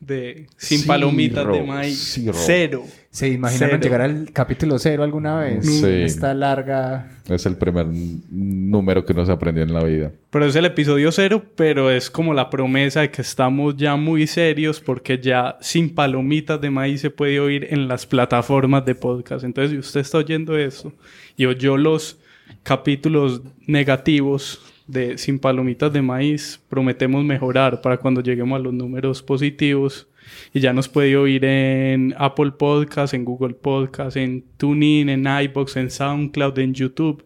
de Sin Palomitas de Maíz. Cero. Cero. ¿Se imaginaron Cero. llegar al capítulo cero alguna vez? Sí. Esta larga... Es el primer número que uno se aprendió en la vida. Pero es el episodio cero, pero es como la promesa de que estamos ya muy serios porque ya Sin Palomitas de Maíz se puede oír en las plataformas de podcast. Entonces, si usted está oyendo eso y oyó los capítulos negativos de Sin Palomitas de Maíz, prometemos mejorar para cuando lleguemos a los números positivos. Y ya nos puede oír en Apple Podcast, en Google Podcast, en TuneIn, en iBox, en SoundCloud, en YouTube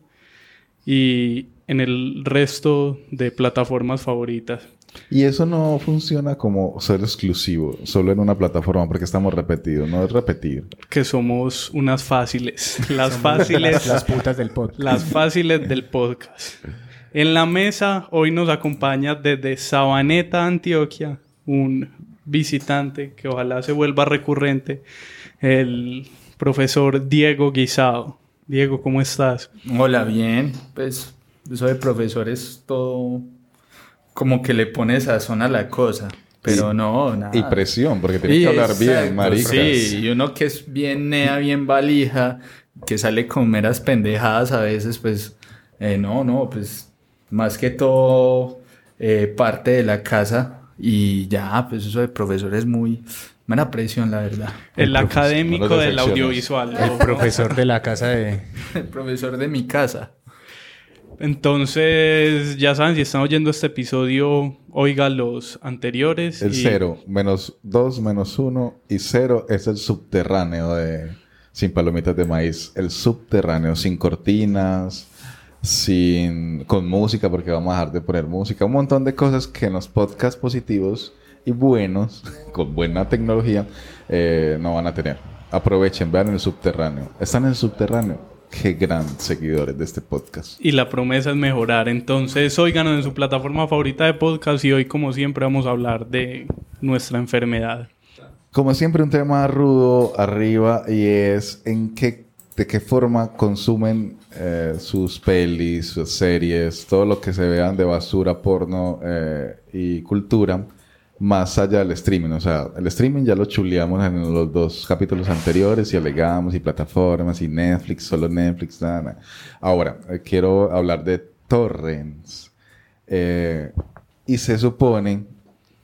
y en el resto de plataformas favoritas. Y eso no funciona como ser exclusivo, solo en una plataforma, porque estamos repetidos. No es repetir. Que somos unas fáciles. Las Las, fáciles. las putas del podcast. Las fáciles del podcast. En la mesa hoy nos acompaña desde Sabaneta, Antioquia, un visitante que ojalá se vuelva recurrente, el profesor Diego Guisado. Diego, ¿cómo estás? Hola, bien. Pues eso de profesor es todo como que le pone sazón a la cosa. Pero no, nada. Y presión, porque tienes Sí, que hablar bien, marica. Sí, y uno que es bien nea, bien valija, que sale con meras pendejadas a veces, pues eh, no, no, pues más que todo eh, parte de la casa y ya, pues eso de profesor es muy buena presión, la verdad. El, académico no del audiovisual. El profesor de la casa de... El profesor de mi casa. Entonces, ya saben, si están oyendo este episodio, oiga los anteriores. El y- cero, menos dos, menos uno y cero es el subterráneo de Sin Palomitas de Maíz. El subterráneo, sin cortinas, sin con música, porque vamos a dejar de poner música. Un montón de cosas que en los podcasts positivos y buenos, con buena tecnología, eh, no van a tener. Aprovechen, vean el subterráneo. Están en el subterráneo. Qué gran seguidores de este podcast. Y la promesa es mejorar. Entonces, óiganos en su plataforma favorita de podcast y hoy, como siempre, vamos a hablar de nuestra enfermedad. Como siempre, un tema rudo arriba y es en qué, de qué forma consumen eh, sus pelis, sus series, todo lo que se vean de basura, porno eh, y cultura, más allá del streaming. O sea, el streaming ya lo chuleamos en los dos capítulos anteriores y alegamos y plataformas y Netflix, solo Netflix, nada, nada. Ahora, eh, quiero hablar de torrents. Eh, y se supone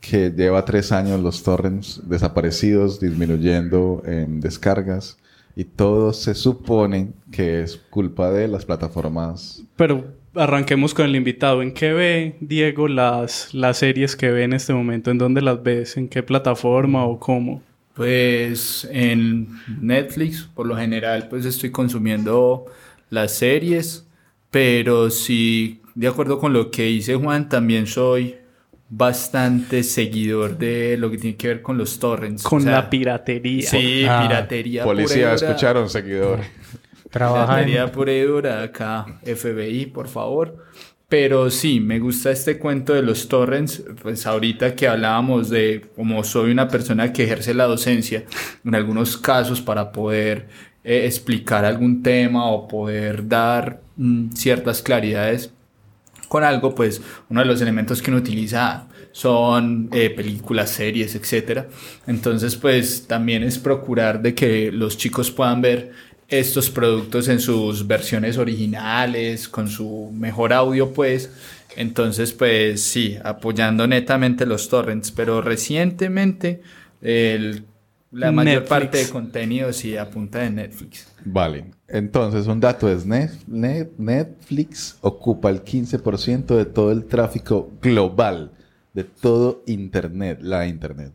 que lleva tres años los torrents desaparecidos, disminuyendo en descargas. Y todo se supone que es culpa de las plataformas. Pero arranquemos con el invitado. ¿En qué ve, Diego, las, las series que ve en este momento? ¿En dónde las ves? ¿En qué plataforma o cómo? Pues en Netflix, por lo general, pues estoy consumiendo las series, pero sí, de acuerdo con lo que dice Juan, también soy bastante seguidor de lo que tiene que ver con los torrents. Con o sea, la piratería. Sí, Ah, piratería. Policía, escucharon, seguidor. Trabaja Piratería en... pura y dura acá, FBI, por favor. Pero sí, me gusta este cuento de los torrents. Pues ahorita que hablábamos de cómo soy una persona que ejerce la docencia, en algunos casos para poder eh, explicar algún tema o poder dar mm, ciertas claridades con algo, pues uno de los elementos que uno utiliza son eh, películas, series, etcétera. Entonces, pues también es procurar de que los chicos puedan ver estos productos en sus versiones originales, con su mejor audio, pues. Entonces, pues sí, apoyando netamente los torrents, pero recientemente el- la mayor Netflix. parte de contenido sí apunta de Netflix. Vale. Entonces, un dato es Net- Net- Netflix ocupa el 15% de todo el tráfico global, de todo Internet, la Internet.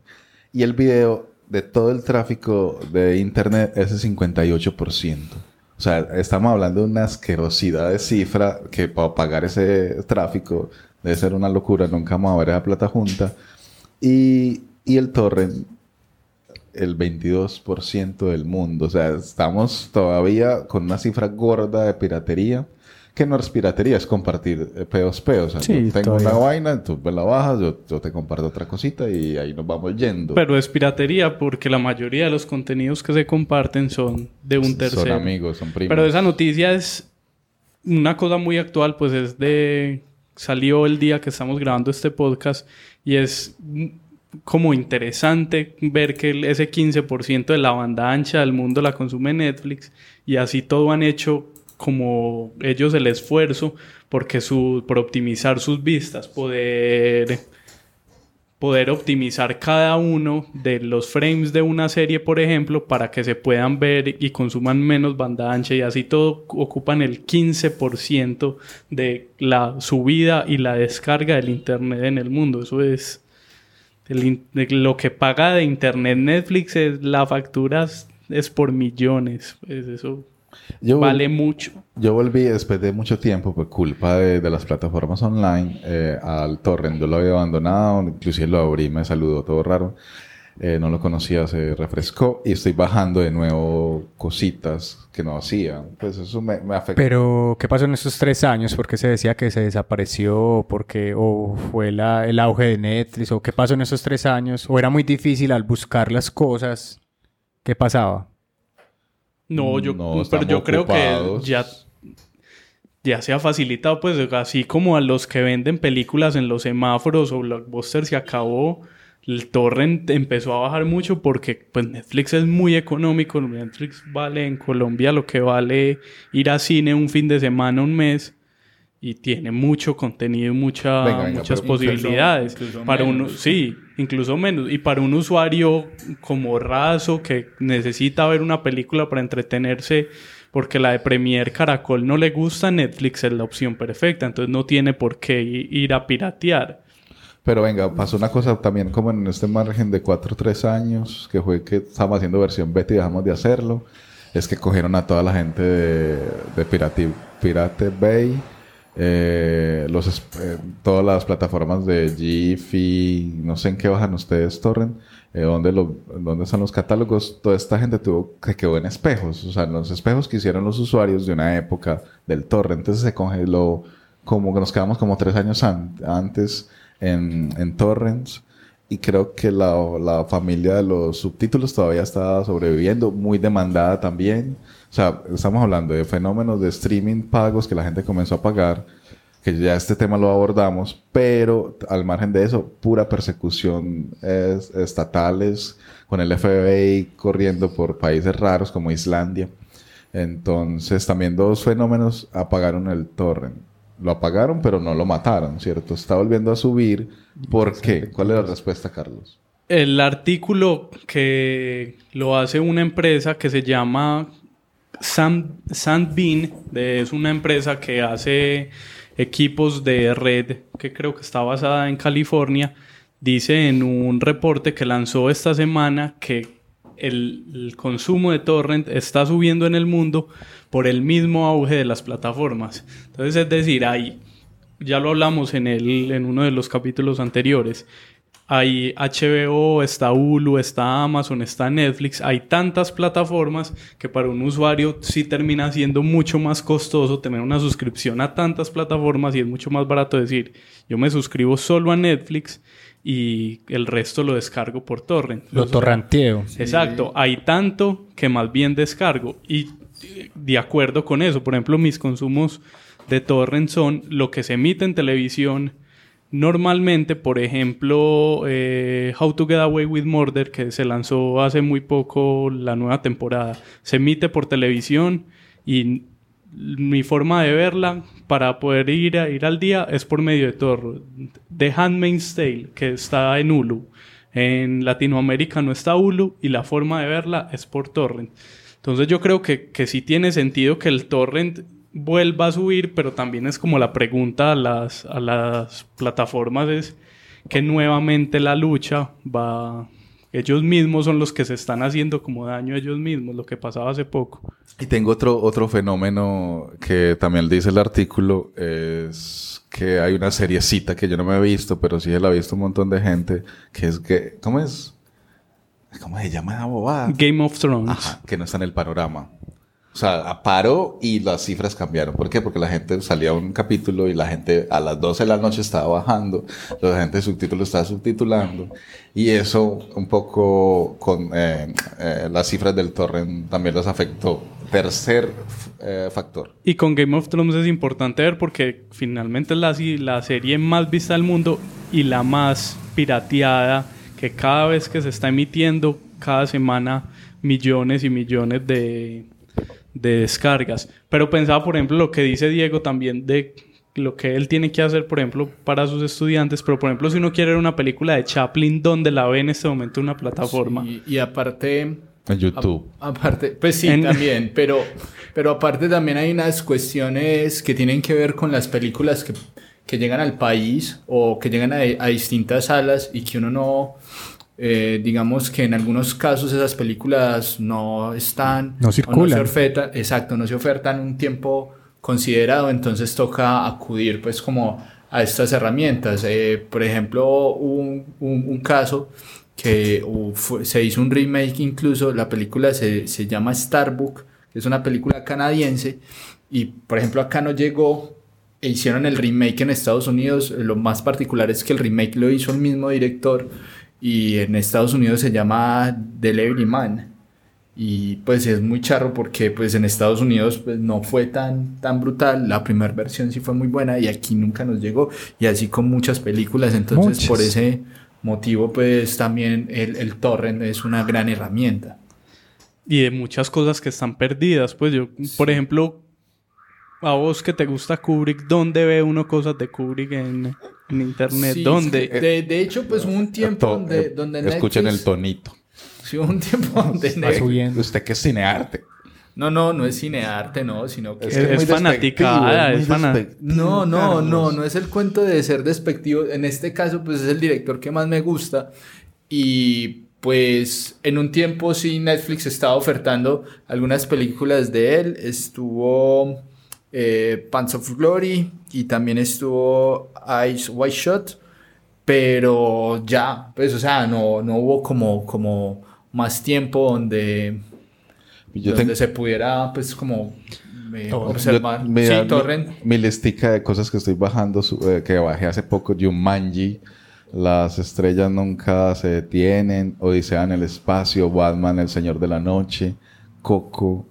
Y el video de todo el tráfico de Internet es el 58%. O sea, estamos hablando de una asquerosidad de cifra que para pagar ese tráfico Debe ser una locura, nunca vamos a ver esa plata junta. Y, y el torrent, el 22% del mundo. O sea, estamos todavía con una cifra gorda de piratería. Que no es piratería, es compartir eh, peos peos. O sea, Sí, yo tengo todavía. una vaina, tú me la bajas, yo, yo te comparto otra cosita y ahí nos vamos yendo. Pero es piratería porque la mayoría de los contenidos que se comparten son de un tercero. Son amigos, son primos. Pero esa noticia es una cosa muy actual, pues es de... Salió el día que estamos grabando este podcast y es como interesante ver que ese 15% de la banda ancha del mundo la consume Netflix y así todo han hecho como ellos el esfuerzo porque su, por optimizar sus vistas, poder poder optimizar cada uno de los frames de una serie, por ejemplo, para que se puedan ver y consuman menos banda ancha y así todo ocupan el 15% de la subida y la descarga del internet en el mundo. Eso es el lo que paga de internet Netflix es la factura es- es por millones. Pues eso Yo- vale mucho. Yo volví después de mucho tiempo por culpa de, de las plataformas online eh, al torrent. Yo lo había abandonado, inclusive lo abrí, me saludó todo raro. Eh, no lo conocía, se refrescó y estoy bajando de nuevo cositas que no hacía. Pues eso me, me afectó. Pero, ¿qué pasó en estos tres años? ¿Por qué se decía que se desapareció? ¿Por qué? ¿O fue la- el auge de Netflix? ¿O qué pasó en esos tres años? ¿O era muy difícil al buscar las cosas? ¿Qué pasaba? No, yo, No, pero yo creo que ya, ya se ha facilitado, pues así como a los que venden películas en los semáforos o Blockbuster se acabó, el torrent empezó a bajar mucho porque pues Netflix es muy económico, Netflix vale en Colombia lo que vale ir a cine un fin de semana, un mes. Y tiene mucho contenido y mucha, Venga, venga, muchas incluso- posibilidades. incluso para uno, sí, incluso menos. Y para un usuario como raso que necesita ver una película para entretenerse, porque la de Premier Caracol no le gusta, Netflix es la opción perfecta. Entonces no tiene por qué ir a piratear. Pero venga, pasó una cosa también como en este margen de 4 o 3 años, que fue que estábamos haciendo versión beta y dejamos de hacerlo. Es que cogieron a toda la gente de, Pirate, Pirate Bay, eh, los, eh, todas las plataformas de Jiffy, no sé en qué bajan ustedes, Torrent, eh, dónde están los catálogos. Toda esta gente tuvo que quedó en espejos, o sea, en los espejos que hicieron los usuarios de una época del Torrent. Entonces se congeló como que nos quedamos como tres años an- antes en, en torrents y creo que la, la familia de los subtítulos todavía está sobreviviendo, muy demandada también. O sea, estamos hablando de fenómenos de streaming pagos que la gente comenzó a pagar, que ya este tema lo abordamos, pero al margen de eso, pura persecución es- estatales, con el FBI corriendo por países raros como Islandia. Entonces, también dos fenómenos apagaron el torrent. Lo apagaron, pero no lo mataron, ¿cierto? Está volviendo a subir. ¿Por qué? ¿Cuál es la respuesta, Carlos? El artículo que lo hace una empresa que se llama Sand, Sandbean, de- es una empresa que hace equipos de red que creo que está basada en California, dice en un reporte que lanzó esta semana que el, consumo de torrent está subiendo en el mundo por el mismo auge de las plataformas. Entonces, es decir, hay, ya lo hablamos en, el, en uno de los capítulos anteriores, hay HBO, está Hulu, está Amazon, está Netflix. Hay tantas plataformas que para un usuario sí termina siendo mucho más costoso tener una suscripción a tantas plataformas y es mucho más barato decir, yo me suscribo solo a Netflix y el resto lo descargo por torrent. Lo torranteo. Exacto, hay tanto que más bien descargo. Y de acuerdo con eso, por ejemplo, mis consumos de torrent son lo que se emite en televisión. Normalmente, por ejemplo, eh, How to Get Away with Murder, que se lanzó hace muy poco la nueva temporada, se emite por televisión y mi forma de verla para poder ir, a, ir al día es por medio de torrent. The Handmaid's Tale, que está en Hulu. En Latinoamérica no está Hulu y la forma de verla es por torrent. Entonces yo creo que, que sí tiene sentido que el torrent vuelva a subir, pero también es como la pregunta a las, a las plataformas es que nuevamente la lucha va, Ellos mismos son los que se están haciendo como daño a ellos mismos, lo que pasaba hace poco. Y tengo otro, otro fenómeno que también dice el artículo, es que hay una seriecita que yo no me he visto, pero sí la ha visto un montón de gente, que es que, ¿cómo es? ¿Cómo se llama la bobada? Game of Thrones. Ajá, que no está en el panorama. O sea, paró y las cifras cambiaron. ¿Por qué? Porque la gente salía un capítulo y la gente a las 12 de la noche estaba bajando, la gente de subtítulo estaba subtitulando. Y eso un poco con eh, eh, las cifras del torrent también las afectó. Tercer eh, factor. Y con Game of Thrones es importante ver porque finalmente es la, la serie más vista del mundo y la más pirateada que cada vez que se está emitiendo, cada semana millones y millones de, de descargas. Pero pensaba, por ejemplo, lo que dice Diego también de lo que él tiene que hacer, por ejemplo, para sus estudiantes. Pero, por ejemplo, si uno quiere ver una película de Chaplin, ¿dónde la ve en este momento en una plataforma? y aparte... En YouTube. aparte, pues sí, también, pero, pero aparte también hay unas cuestiones que tienen que ver con las películas que, que llegan al país o que llegan a, a distintas salas y que uno no, eh, digamos que en algunos casos esas películas no están... No circulan. No se ofertan, exacto, no se ofertan un tiempo considerado, entonces toca acudir pues como a estas herramientas. Eh, por ejemplo, un, un, un caso que se hizo un remake incluso, la película se, se llama Starbook, que es una película canadiense, y por ejemplo acá no llegó, e hicieron el remake en Estados Unidos, lo más particular es que el remake lo hizo el mismo director, y en Estados Unidos se llama Delivery Man. Y pues es muy charro porque pues en Estados Unidos pues no fue tan, tan brutal, la primera versión sí fue muy buena y aquí nunca nos llegó. Y así con muchas películas, entonces por ese motivo pues también el, el torrent es una gran herramienta. Y de muchas cosas que están perdidas, pues yo, por ejemplo, a vos que te gusta Kubrick, ¿dónde ve uno cosas de Kubrick en, en internet? ¿Dónde? de, de, hecho, pues hubo un tiempo donde, donde Netflix, Escuchen el tonito. Sí, hubo un tiempo donde Netflix... Usted que es cinearte. No, no, no es cinearte, no, sino que es, es, es fanaticada, es, es No, no, no, no es el cuento de ser despectivo. En este caso, pues es el director que más me gusta y pues en un tiempo sí Netflix estaba ofertando algunas películas de él. Estuvo eh, Pants of Glory y también estuvo Ice White Shot, pero ya, pues o sea, no, no hubo como, como más tiempo donde, donde se pudiera pues como eh, observar. Mi, sí, torrent. Mi, mi, listica de cosas que estoy bajando, eh, que bajé hace poco, Jumanji, Las estrellas nunca se detienen, Odisea en el espacio, Batman, El Señor de la Noche, Coco,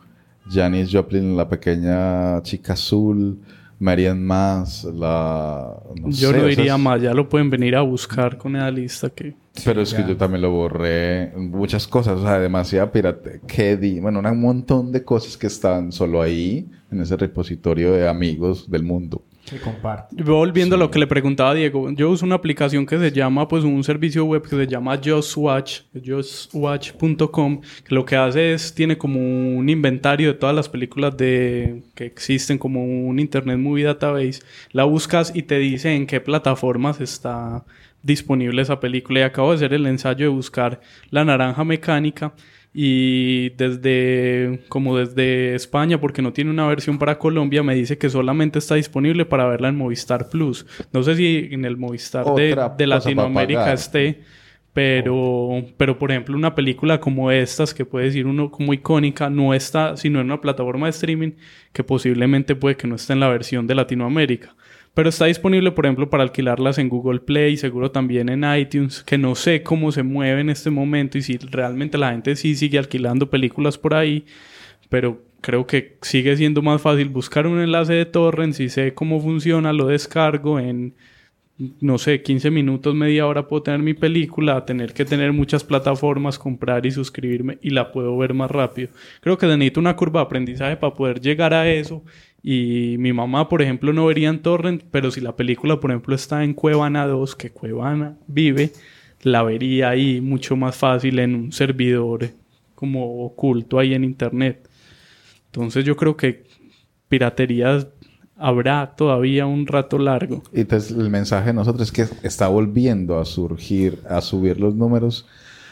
Janis Joplin, la pequeña chica azul, Marian Más, la... No yo sé, lo diría más, ya lo pueden venir a buscar con esa lista que... Pero sí, es que yo también lo borré, muchas cosas, o sea, demasiada pirate, Keddy, bueno, un montón de cosas que están solo ahí, en ese repositorio de amigos del mundo. Que comparte. Volviendo sí. a lo que le preguntaba a Diego, yo uso una aplicación que se llama, pues un servicio web que se llama JustWatch, justwatch.com, que lo que hace es, tiene como un inventario de todas las películas de, que existen, como un Internet Movie Database. La buscas y te dice en qué plataformas está disponible esa película. Y acabo de hacer el ensayo de buscar La Naranja Mecánica y desde como desde España porque no tiene una versión para Colombia me dice que solamente está disponible para verla en Movistar Plus. No sé si en el Movistar de, de, Latinoamérica esté pero pero por ejemplo una película como estas que puede decir uno como icónica no está sino en una plataforma de streaming que posiblemente puede que no esté en la versión de Latinoamérica pero está disponible, por ejemplo, para alquilarlas en Google Play, seguro también en iTunes, que no sé cómo se mueve en este momento y si realmente la gente sí sigue alquilando películas por ahí, pero creo que sigue siendo más fácil buscar un enlace de torrent, si sé cómo funciona, lo descargo en, no sé, 15 minutos, media hora puedo tener mi película, tener que tener muchas plataformas, comprar y suscribirme y la puedo ver más rápido. Creo que necesito una curva de aprendizaje para poder llegar a eso y mi mamá, por ejemplo, no vería en Torrent, pero si la película, por ejemplo, está en Cuevana 2, que Cuevana vive, la vería ahí mucho más fácil en un servidor como oculto ahí en Internet. Entonces yo creo que piratería habrá todavía un rato largo. Y entonces el mensaje de nosotros es que está volviendo a surgir, a subir los números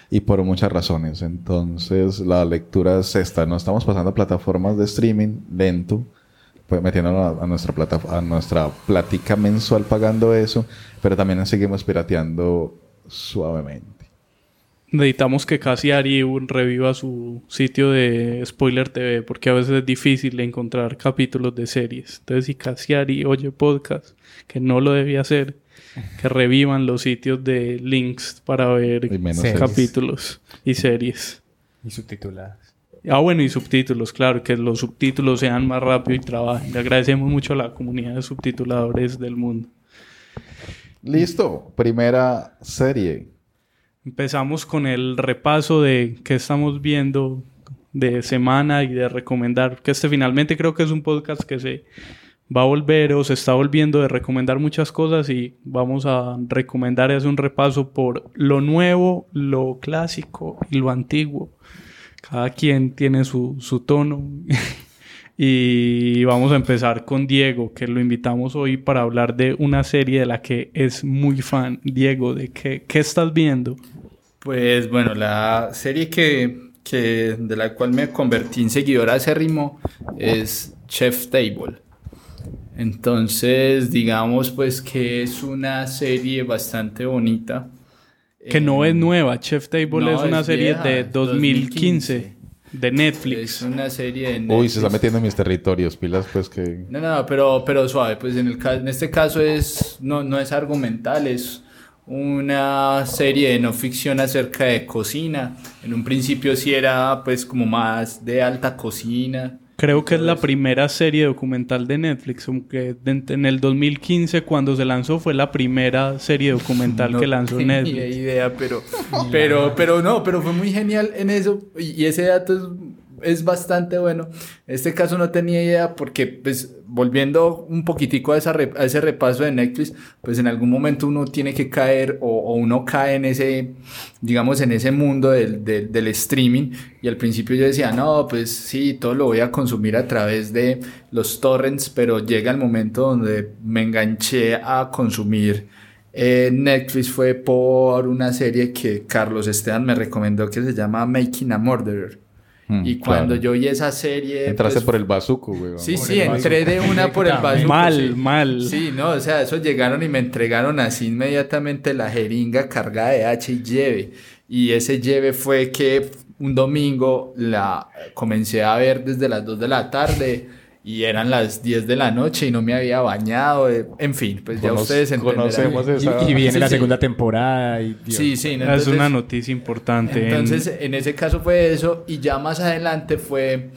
y por muchas razones. Entonces, la lectura es esta. No estamos pasando a plataformas de streaming lento, pues metiéndonos a, nuestra plata, a nuestra plática mensual pagando eso, pero también seguimos pirateando suavemente. Necesitamos que casi Ari reviva su sitio de Spoiler TV porque a veces es difícil encontrar capítulos de series. Entonces, si casi Ari oye podcast, que no lo debía hacer, que revivan los sitios de links para ver capítulos y series. Y subtituladas. Ah, bueno, y subtítulos, claro, que los subtítulos sean más rápido y trabajen. Le agradecemos mucho a la comunidad de subtituladores del mundo. Listo, primera serie. Empezamos con el repaso de qué estamos viendo de semana y de recomendar, que este finalmente creo que es un podcast que se va a volver o se está volviendo de recomendar muchas cosas y vamos a recomendar es un repaso por lo nuevo, lo clásico y lo antiguo. Cada quien tiene su, su tono. y vamos a empezar con Diego, que lo invitamos hoy para hablar de una serie de la que es muy fan. Diego, ¿de qué, qué estás viendo? Pues bueno, la serie que, que de la cual me convertí en seguidor acérrimo es Chef Table. Entonces, digamos pues que es una serie bastante bonita. Que no es nueva, Chef Table es una serie de 2015, de Netflix. Es una serie de Netflix. Uy, se está metiendo en mis territorios, pilas pues que... No, no, pero, pero suave, pues en, el, en este caso es, no, no es argumental, es una serie de no ficción acerca de cocina. En un principio sí era pues como más de alta cocina Creo que es la primera serie documental de Netflix, aunque en el 2015 cuando se lanzó fue la primera serie documental que lanzó Netflix. Ni idea, pero, pero, pero no, pero fue muy genial en eso y ese dato es es bastante bueno. En este caso no tenía idea porque, pues, volviendo un poquitico a, ese repaso de Netflix, pues en algún momento uno tiene que caer o, uno cae en ese, digamos, en ese mundo del, streaming. Y al principio yo decía, no, pues sí, todo lo voy a consumir a través de los torrents, pero llega el momento donde me enganché a consumir. Eh, Netflix fue por una serie que Carlos Esteban me recomendó que se llama Making a Murderer. Mm, y cuando yo vi esa serie... Entraste pues, por el bazuco, güey. Sí, sí, entré de una por el bazuco. Mal, mal. Sí, no, o sea, esos llegaron y me entregaron así inmediatamente la jeringa cargada de H y lleve. Y ese lleve fue que un domingo la comencé a ver desde las 2 de la tarde y eran las 10 de la noche y no me había bañado. Eh, en fin, pues ya ustedes conocemos esa... y, viene la segunda temporada. Y, Sí, sí. es una noticia importante. Entonces, en... ese caso fue eso. Y ya más adelante fue,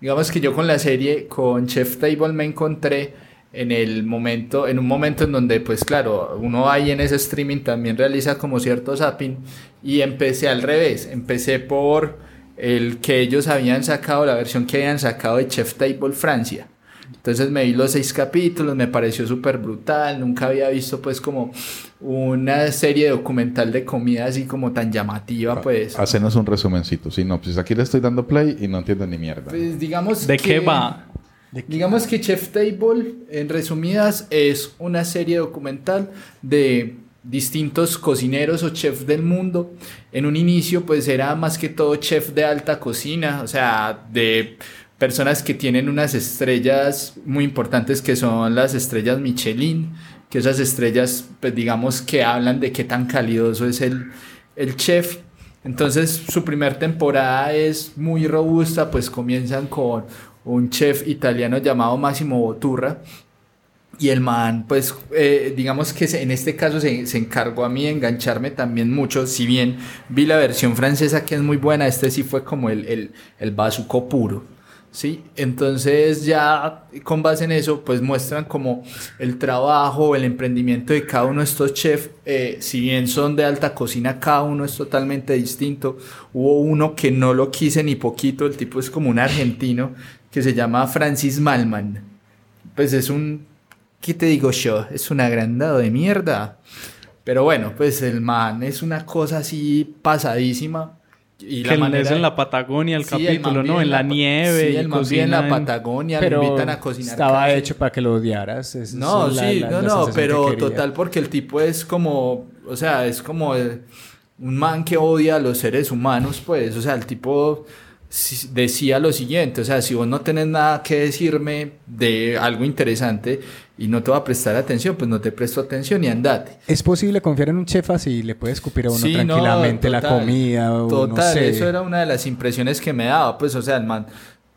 digamos que yo con la serie, con Chef Table me encontré en el momento, en un momento en donde, pues claro, uno ahí en ese streaming también realiza como cierto zapping. Y empecé al revés. Empecé por el que ellos habían sacado, la versión que habían sacado de Chef Table Francia. Entonces me vi los seis capítulos, me pareció súper brutal, nunca había visto pues como una serie documental de comida así como tan llamativa pues. Hacenos un resumencito, sinopsis. Aquí le estoy dando play y no entiendo ni mierda. Pues digamos ¿De qué va? digamos que Chef Table, en resumidas, es una serie documental de distintos cocineros o chefs del mundo. En un inicio pues era más que todo chef de alta cocina, o sea, de personas que tienen unas estrellas muy importantes que son las estrellas Michelin, que esas estrellas pues digamos que hablan de qué tan calidoso es el, el chef. Entonces su primer temporada es muy robusta, pues comienzan con un chef italiano llamado Massimo Botturra, y el man, pues, eh, digamos que en este caso se, se, encargó a mí de engancharme también mucho. Si bien vi la versión francesa que es muy buena, este sí fue como el, el, el bazuco puro. ¿sí? Entonces ya con base en eso, pues muestran como el trabajo, el emprendimiento de cada uno de estos chefs, eh, si bien son de alta cocina, cada uno es totalmente distinto. Hubo uno que no lo quise ni poquito, el tipo es como un argentino que se llama Francis Malman. Pues es un ¿Qué te digo yo? Es un agrandado de mierda. Pero bueno, pues el man es una cosa así pasadísima. Y que la manera... es en la Patagonia el capítulo, ¿no? En la, nieve. Sí, el man en la Patagonia, pero invitan a cocinar. Estaba hecho para que lo odiaras. no, sí, no, no, pero total porque el tipo es como, o sea, es como un man que odia a los seres humanos, pues, o sea, el tipo decía lo siguiente, o sea, si vos no tenés nada que decirme de algo interesante y no te va a prestar atención, pues no te presto atención y andate. ¿Es posible confiar en un chef así? ¿Le puede escupir a uno Sí, no, tranquilamente la comida? O Total, no sé. eso era una de las impresiones que me daba, pues, o sea, el man,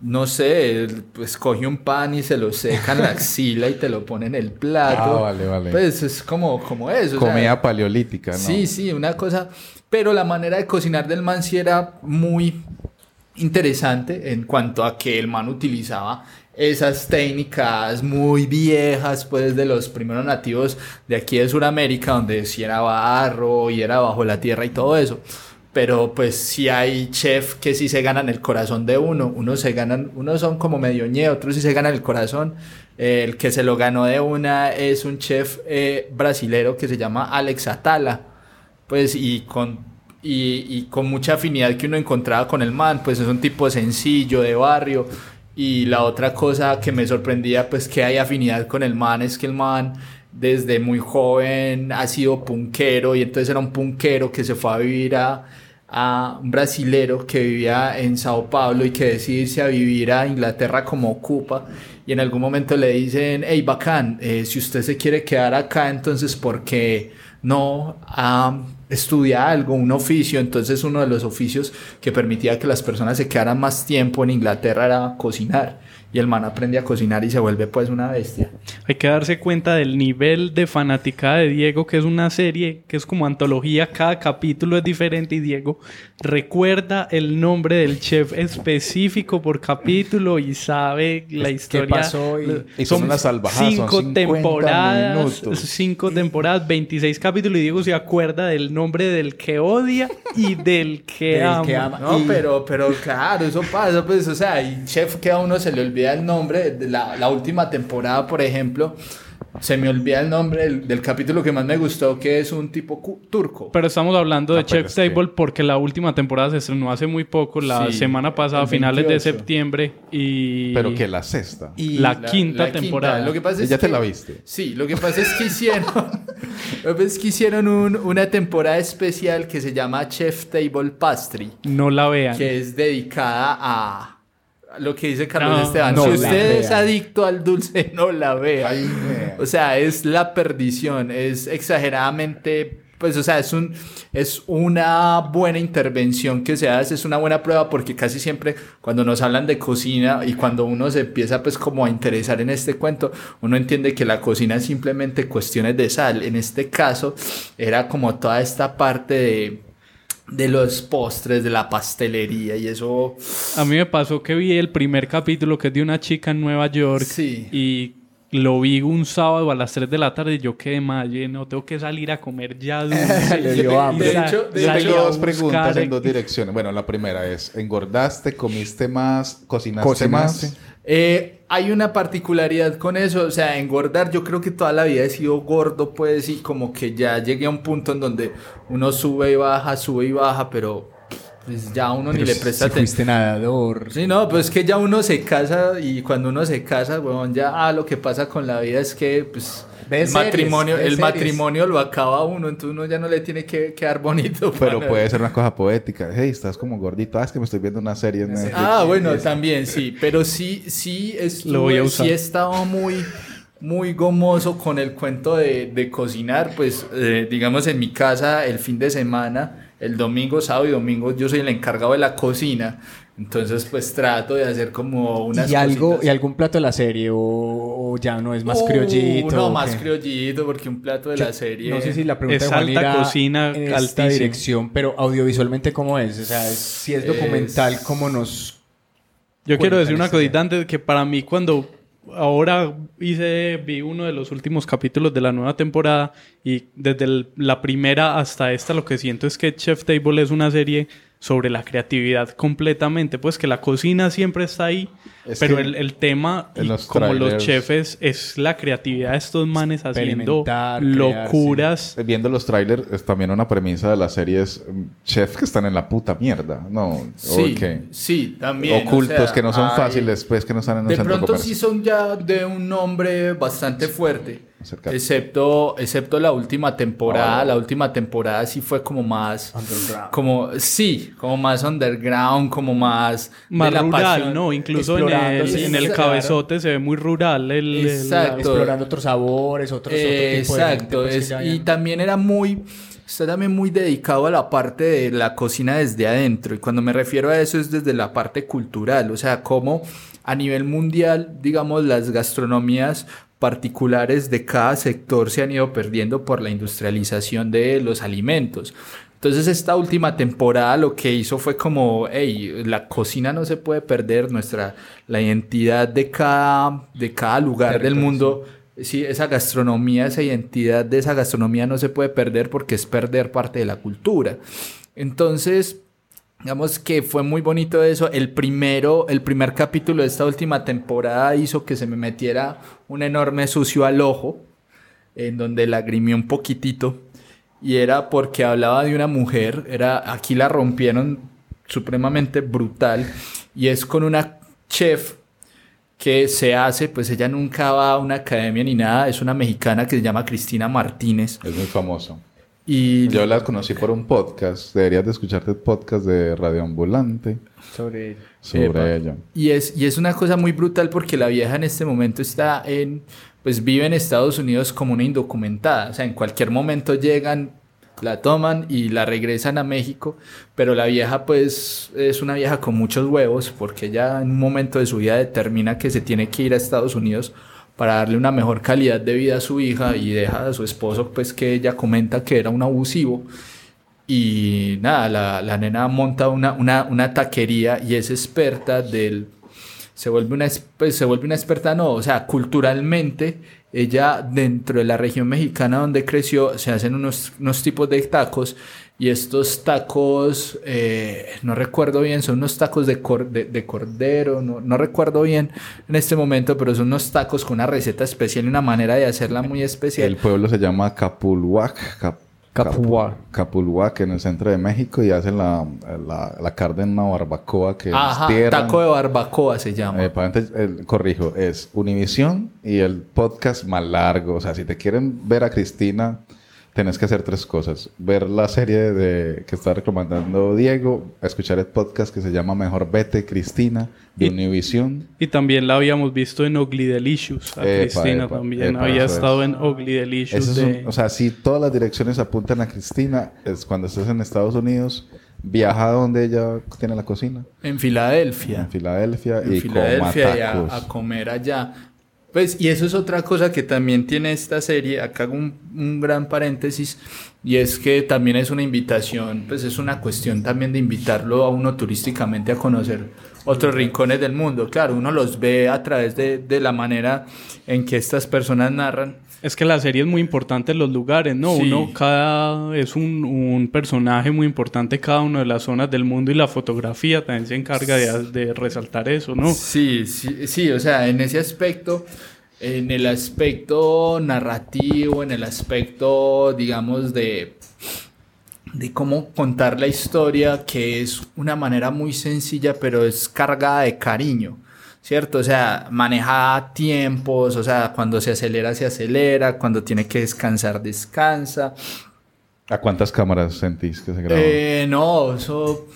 no sé, pues coge un pan y se lo seca en la axila y te lo pone en el plato. Ah, vale, vale. Pues es como, como eso. o sea, Comida paleolítica, ¿no? Sí, sí, una cosa. Pero la manera de cocinar del man sí era muy interesante en cuanto a que el man utilizaba esas técnicas muy viejas, pues de los primeros nativos de aquí de Sudamérica, donde sí era barro y era bajo la tierra y todo eso. Pero pues sí hay chef que sí se ganan el corazón de uno. Unos se ganan, unos son como medio ñe, otros sí se ganan el corazón. Eh, el que se lo ganó de una es un chef eh, brasilero que se llama Alex Atala pues y con y, y con mucha afinidad que uno encontraba con el man, pues es un tipo sencillo de barrio y la otra cosa que me sorprendía pues que hay afinidad con el man es que el man desde muy joven ha sido punkero y entonces era un punkero que se fue a vivir a, a un brasilero que vivía en Sao Paulo y que decide irse a vivir a Inglaterra como ocupa y en algún momento le dicen, hey bacán, eh, si usted se quiere quedar acá entonces porque no ah, estudia algo, un oficio, entonces uno de los oficios que permitía que las personas se quedaran más tiempo en Inglaterra era cocinar y el man aprende a cocinar y se vuelve pues una bestia. Hay que darse cuenta del nivel de fanaticada de Diego, que es una serie que es como antología, cada capítulo es diferente y Diego recuerda el nombre del chef específico por capítulo y sabe la historia. pasó y- Y son unas salvajadas, son cinco 50 temporadas, minutos. cinco temporadas, 26 capítulos y Diego se acuerda del nombre del que odia y del que Del ama. que ama. No, Y- pero, pero claro, eso pasa, pues, o sea, y chef que a uno se le olvida el nombre, de la, la última temporada, por ejemplo, se me olvida el nombre del, del capítulo que más me gustó, que es un tipo turco. Pero estamos hablando de Ah, Chef's es que- Table porque la última temporada se estrenó hace muy poco, la Sí, semana pasada, el finales de 28. septiembre y Pero que la sexta. Y la, quinta temporada. Lo que pasa es ¿Ya te que- la viste? Sí, lo que pasa es que hicieron, lo que es que hicieron un- una temporada especial que se llama Chef Table Pastry, No la vean. que es dedicada a lo que dice Carlos No, Esteban. no si usted es adicto al dulce, no la vea. Ay. O sea, es la perdición, es exageradamente, pues, o sea, es un, es una buena intervención que se hace, es una buena prueba porque casi siempre cuando nos hablan de cocina y cuando uno se empieza pues como a interesar en este cuento, uno entiende que la cocina es simplemente cuestiones de sal. En este caso era como toda esta parte de de los postres, de la pastelería y eso A mí me pasó que vi el primer capítulo que es de una chica en Nueva York Sí. y lo vi un sábado a las 3 de la tarde y yo quedé mal, no tengo que salir a comer ya dulce. Le dio Y hambre. De hecho- de tengo a dos preguntas en dos direcciones. Bueno, la primera es, ¿engordaste, comiste más, cocinaste, ¿Cocinaste? más? Eh, hay una particularidad con eso, o sea, engordar, yo creo que toda la vida he sido gordo, pues, y como que ya llegué a un punto en donde uno sube y baja, sube y baja, pero pues ya uno ni le si presta atención. fuiste nadador. Sí, no, pues es que ya uno se casa y cuando uno se casa, weón, ya ah, lo que pasa con la vida es que, pues, el series, matrimonio, el series. matrimonio lo acaba uno, entonces uno ya no le tiene que quedar bonito. Pero para- puede ser una cosa poética. Hey, estás como gordito. Ah, es que me estoy viendo una serie en Netflix. Ah, bueno, también sí, pero sí, sí, Lo voy a usar. sí estaba muy, muy gomoso con el cuento de, de cocinar, pues eh, digamos en mi casa el fin de semana, el domingo, sábado y domingo yo soy el encargado de la cocina, entonces pues trato de hacer como unas ¿Y, algo, cositas. ¿Y algún plato de la serie? ¿O, o ya no es más Uh, criollito? No, o más qué? criollito, porque un plato de Yo- la serie... No sé si la pregunta Es de Juan alta cocina, en esta altísimo. dirección, pero audiovisualmente ¿cómo es? O sea, es- si es documental, Es- ¿cómo nos...? Yo quiero decir una cosita antes que para mí cuando ahora hice vi uno de los últimos capítulos de la nueva temporada y desde la primera hasta esta lo que siento es que Chef Table es una serie sobre la creatividad completamente, pues que la cocina siempre está ahí, Es pero el, el tema en y los como los chefs es la creatividad de estos manes haciendo crear, locuras. Viendo los trailers, es también una premisa de la serie es mm, chefs que están en la puta mierda. No, Sí, sí, también. o Ocultos sea, que no son hay- fáciles, pues que no están en un De centro pronto sí son ya de un nombre bastante fuerte. Acercar. Excepto, excepto la última temporada, la última temporada sí fue como más... Como, sí, como más underground, como más... de Más la rural, pasión. ¿no? Incluso en el, sí, en el claro. cabezote se ve muy rural el... Explorando otros sabores, otros, otro tipo de gente, Exacto, pues, es- y también era muy, está también muy dedicado a la parte de la cocina desde adentro. Y cuando me refiero a eso es desde la parte cultural, o sea, cómo a nivel mundial, digamos, las gastronomías particulares de cada sector se han ido perdiendo por la industrialización de los alimentos. Entonces esta última temporada lo que hizo fue como, hey, la cocina no se puede perder, nuestra, la identidad de cada, de cada lugar del mundo, sí, esa gastronomía, esa identidad de esa gastronomía no se puede perder porque es perder parte de la cultura. Entonces, digamos que fue muy bonito eso. El primero, el primer capítulo de esta última temporada hizo que se me metiera un enorme sucio al ojo, en donde lagrimé un poquitito. Y era porque hablaba de una mujer, era, aquí la rompieron supremamente brutal, y es con una chef que se hace, pues ella nunca va a una academia ni nada, es una mexicana que se llama Cristina Martínez. Es muy famoso. Y Yo la conocí por un podcast. Deberías de escucharte el podcast de Radio Ambulante sobre sobre Epa. ella. Y es, y es una cosa muy brutal porque la vieja en este momento está en, pues vive en Estados Unidos como una indocumentada. O sea, en cualquier momento llegan, la toman y la regresan a México. Pero la vieja pues es una vieja con muchos huevos porque ella en un momento de su vida determina que se tiene que ir a Estados Unidos para darle una mejor calidad de vida a su hija y deja a su esposo pues que ella comenta que era un abusivo. Y nada, la, la nena monta una, una, una taquería y es experta del... Se vuelve, una, es- pues, se vuelve una experta, no, o sea, culturalmente, ella dentro de la región mexicana donde creció, se hacen unos, unos tipos de tacos y estos tacos, eh, no recuerdo bien, son unos tacos de, cor- de, de cordero, no, no recuerdo bien en este momento, pero son unos tacos con una receta especial y una manera de hacerla muy especial. El pueblo se llama Capulhuac. Cap-. Capulhuac en el centro de México y hacen la, la, la carne en una barbacoa que Ajá, es tierra. taco de barbacoa se llama. Eh, para antes, el- corrijo, es Univisión y el podcast más largo. O sea, si te quieren ver a Cristina, tenés que hacer tres cosas. Ver la serie de, que está recomendando Diego, escuchar el podcast que se llama Mejor Vete, Cristina, de Y- Univisión. Y también la habíamos visto en Ugly Delicious. A Epa, Cristina epa, también epa, había es. estado en Ugly Delicious. Un- de- o sea, si todas las direcciones apuntan a Cristina, es cuando estés en Estados Unidos, viaja a donde ella tiene la cocina. En Filadelfia. En Filadelfia en y Filadelfia coma y a, tacos. a comer allá. Pues, y eso es otra cosa que también tiene esta serie. Acá hago un, un gran paréntesis. Y es que también es una invitación, pues es una cuestión también de invitarlo a uno turísticamente a conocer otros rincones del mundo. Claro, uno los ve a través de, de la manera en que estas personas narran. Es que la serie es muy importante en los lugares, ¿no? Sí. Uno cada es un, un personaje muy importante cada una de las zonas del mundo y la fotografía también se encarga de, de resaltar eso, ¿no? Sí, sí, sí, o sea, en ese aspecto, en el aspecto narrativo, en el aspecto, digamos, de, de cómo contar la historia, que es una manera muy sencilla, pero es cargada de cariño, ¿cierto? O sea, maneja tiempos, o sea, cuando se acelera, se acelera, cuando tiene que descansar, descansa. ¿A cuántas cámaras sentís que se graba? Eh, no, eso,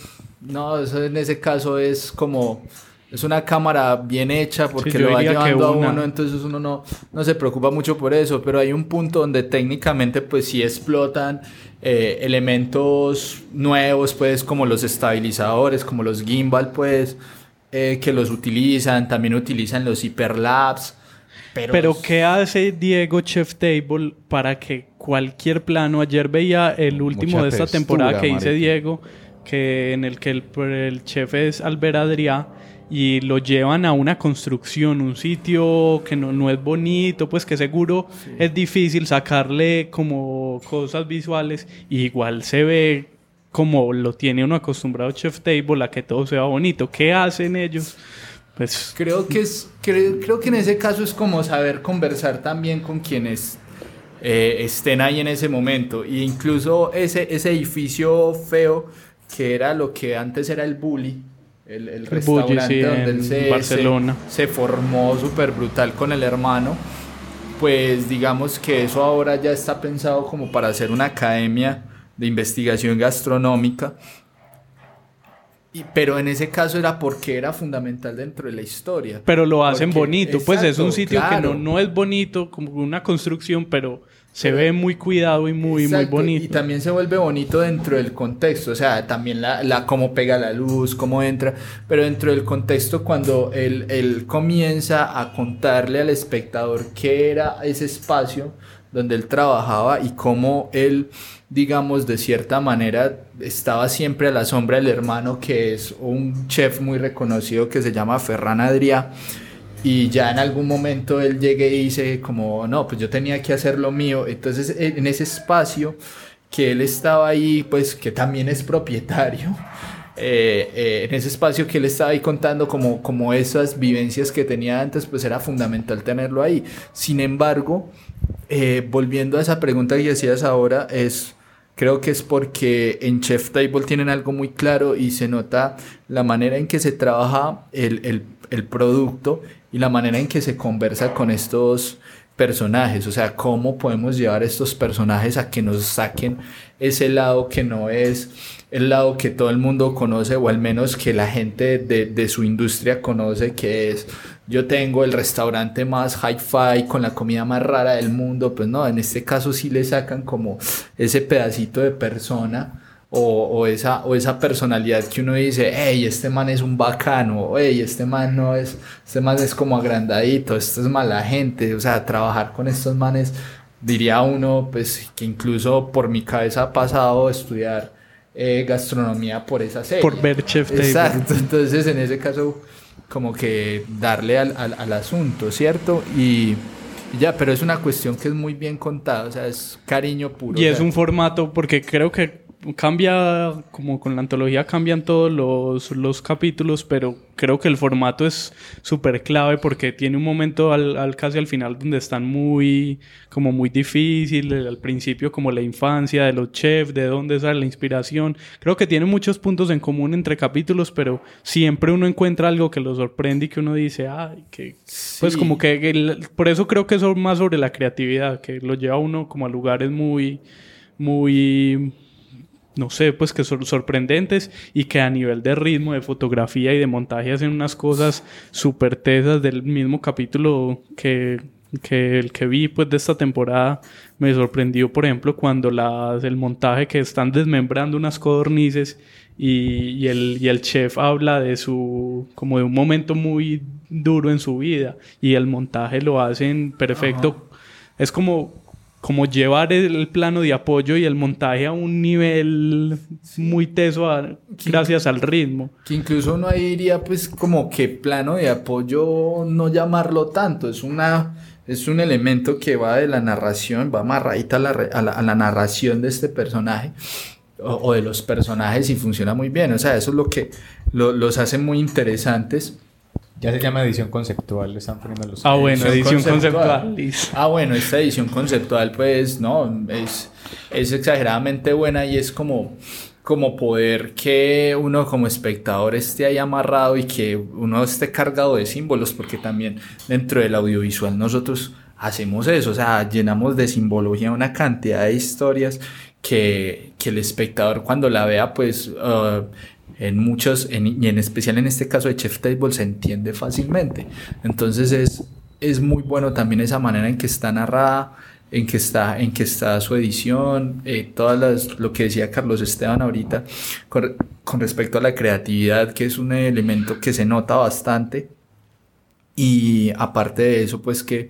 no, eso en ese caso es como, es una cámara bien hecha porque Sí, lo va llevando a uno, entonces uno no, no se preocupa mucho por eso, pero hay un punto donde técnicamente pues sí explotan eh, elementos nuevos, pues como los estabilizadores, como los gimbal, pues, eh, que los utilizan, también utilizan los hiperlapse. Pero, Pero ¿qué hace Diego Chef Table para que cualquier plano? Ayer veía el último Mucha de esta textura, temporada que dice marica. Diego, que en el que el, el chef es Albert Adrià y lo llevan a una construcción, un sitio que no, no es bonito, pues que seguro es difícil sacarle como cosas visuales y igual se ve como lo tiene uno acostumbrado Chef Table a que todo sea bonito. ¿Qué hacen ellos? Pues Creo que es, creo, creo que en ese caso es como saber conversar también con quienes eh, estén ahí en ese momento. E incluso ese, ese edificio feo que era lo que antes era el Bully, el, el restaurante sí, donde él se, Barcelona. se, se formó súper brutal con el hermano. pues digamos que eso ahora ya está pensado como para hacer una academia de investigación gastronómica. Y- pero en ese caso era porque era fundamental dentro de la historia. Pero lo hacen Porque- bonito. Pues es un exacto, sitio que claro. no, no es bonito, como una construcción, pero se ve muy cuidado y muy, muy Exacto, bonito. Y también se vuelve bonito dentro del contexto, o sea, también la, la cómo pega la luz, cómo entra, pero dentro del contexto cuando él, él comienza a contarle al espectador qué era ese espacio donde él trabajaba y cómo él, digamos, de cierta manera estaba siempre a la sombra del hermano que es un chef muy reconocido que se llama Ferran Adrià y ya en algún momento él llegue y dice como, no, pues yo tenía que hacer lo mío. Entonces en ese espacio que él estaba ahí, pues que también es propietario, eh, eh, en ese espacio que él estaba ahí contando como, como esas vivencias que tenía antes, pues era fundamental tenerlo ahí. Sin embargo, eh, volviendo a esa pregunta que hacías ahora, es... Creo que es porque en Chef Table tienen algo muy claro y se nota la manera en que se trabaja el, el, el producto y la manera en que se conversa con estos personajes, o sea, cómo podemos llevar estos personajes a que nos saquen ese lado que no es el lado que todo el mundo conoce o al menos que la gente de, de su industria conoce que es yo tengo el restaurante más hi-fi con la comida más rara del mundo, pues no, en este caso sí le sacan como ese pedacito de persona o, o esa, o esa personalidad que uno dice, hey, este man es un bacano, hey, este man no es, este man es como agrandadito, esto es mala gente, o sea, trabajar con estos manes, diría uno, pues que incluso por mi cabeza ha pasado estudiar eh, gastronomía por esa serie. Por ver Chef. Exacto, entonces en ese caso como que darle al, al, al asunto, ¿cierto? Y, y ya, pero es una cuestión que es muy bien contada, o sea, es cariño puro. Y es un formato, porque creo que cambia, como con la antología cambian todos los, los capítulos, pero creo que el formato es súper clave porque tiene un momento al, al- casi al final donde están muy, como muy difíciles, al principio como la infancia de los chefs, de dónde sale la inspiración. Creo que tiene muchos puntos en común entre capítulos, pero siempre uno encuentra algo que lo sorprende y que uno dice, ay, que... Pues como que el- por eso creo que es más sobre la creatividad, que lo lleva a uno como a lugares muy, muy, no sé, pues que son sorprendentes y que a nivel de ritmo, de fotografía y de montaje hacen unas cosas súper tesas del mismo capítulo que, que el que vi pues de esta temporada me sorprendió, por ejemplo, cuando las, el montaje que están desmembrando unas codornices y, y el, y el chef habla de su, como de un momento muy duro en su vida y el montaje lo hacen perfecto. Es como, como llevar el, plano de apoyo y el montaje a un nivel muy teso a- gracias al ritmo. Que incluso uno ahí diría, pues, como que plano de apoyo no llamarlo tanto, es una... Es un elemento que va de la narración, va amarradita a la, a la, a la narración de este personaje o, o de los personajes y funciona muy bien. O sea, eso es lo que lo- los hace muy interesantes. Ya se llama edición conceptual, le están poniendo los... Ah, bueno, Edición edición conceptual. Ah, bueno, esta edición conceptual, pues, no, es, es exageradamente buena y es como, como poder que uno como espectador esté ahí amarrado y que uno esté cargado de símbolos, porque también dentro del audiovisual nosotros hacemos eso, o sea, llenamos de simbología una cantidad de historias que, que el espectador cuando la vea, pues... uh, en muchos, en- y en especial en este caso de Chef Table, se entiende fácilmente. Entonces es, es muy bueno también esa manera en que está narrada, en que está, en que está su edición, eh, todas las, lo que decía Carlos Esteban ahorita, con, con respecto a la creatividad, que es un elemento que se nota bastante. Y aparte de eso, pues que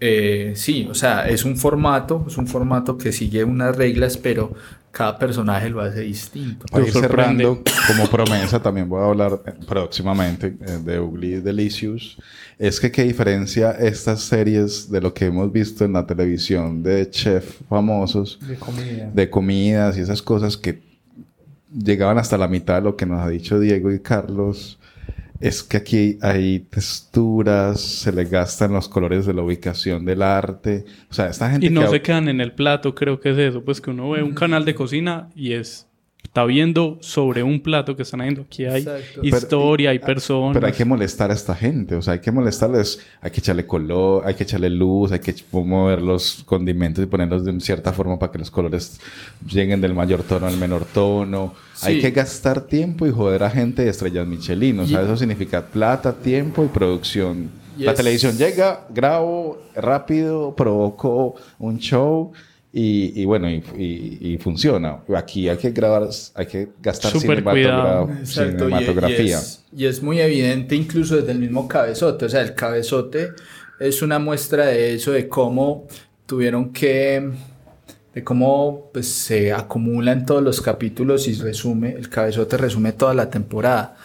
eh, sí, o sea, es un formato, es un formato que sigue unas reglas, pero cada personaje lo hace distinto. Para ir cerrando, como promesa, también voy a hablar eh, próximamente eh, de Ugly Delicious. Es que qué diferencia estas series de lo que hemos visto en la televisión de chef famosos, De comida. de comidas y esas cosas que llegaban hasta la mitad de lo que nos ha dicho Diego y Carlos. Es que aquí hay texturas, se le gastan los colores de la ubicación del arte. O sea, esta gente Y no que... se quedan en el plato, creo que es eso, pues que uno ve un canal de cocina y es está viendo sobre un plato que están haciendo. Aquí hay Exacto. historia, hay personas. Pero hay que molestar a esta gente, o sea, hay que molestarles, hay que echarle color, hay que echarle luz, hay que mover los condimentos y ponerlos de cierta forma para que los colores lleguen del mayor tono al menor tono. Hay que gastar tiempo y joder a gente de estrellas Michelin, o sea, Y- eso significa plata, tiempo y producción. La televisión llega, grabo rápido, provoco un show y, y bueno, y, y- y funciona. Aquí hay que grabar, hay que gastar cinematogra- cuidado. Y- cinematografía. Y, es, y es muy evidente incluso desde el mismo cabezote. O sea, el cabezote es una muestra de eso, de cómo tuvieron que, de cómo pues, se acumulan todos los capítulos y resume, el cabezote resume toda la temporada.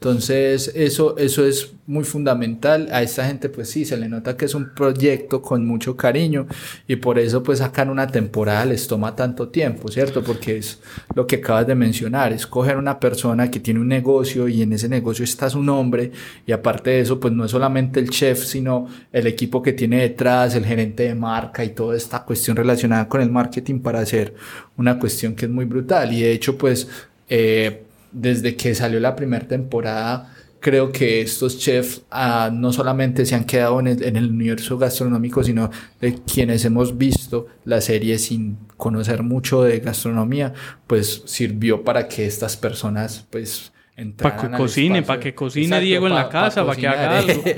Entonces, eso, eso es muy fundamental. A esta gente, pues sí, se le nota que es un proyecto con mucho cariño y por eso, pues sacar una temporada les toma tanto tiempo, ¿cierto? Porque es lo que acabas de mencionar, es coger una persona que tiene un negocio y en ese negocio está su nombre y aparte de eso, pues no es solamente el chef, sino el equipo que tiene detrás, el gerente de marca y toda esta cuestión relacionada con el marketing para hacer una cuestión que es muy brutal. Y de hecho, pues... eh, desde que salió la primera temporada, creo que estos chefs ah, no solamente se han quedado en el, en el universo gastronómico, sino de quienes hemos visto la serie sin conocer mucho de gastronomía, pues sirvió para que estas personas pues Para que cocine, para que cocine Exacto, Diego en la pa- casa, para que haga algo.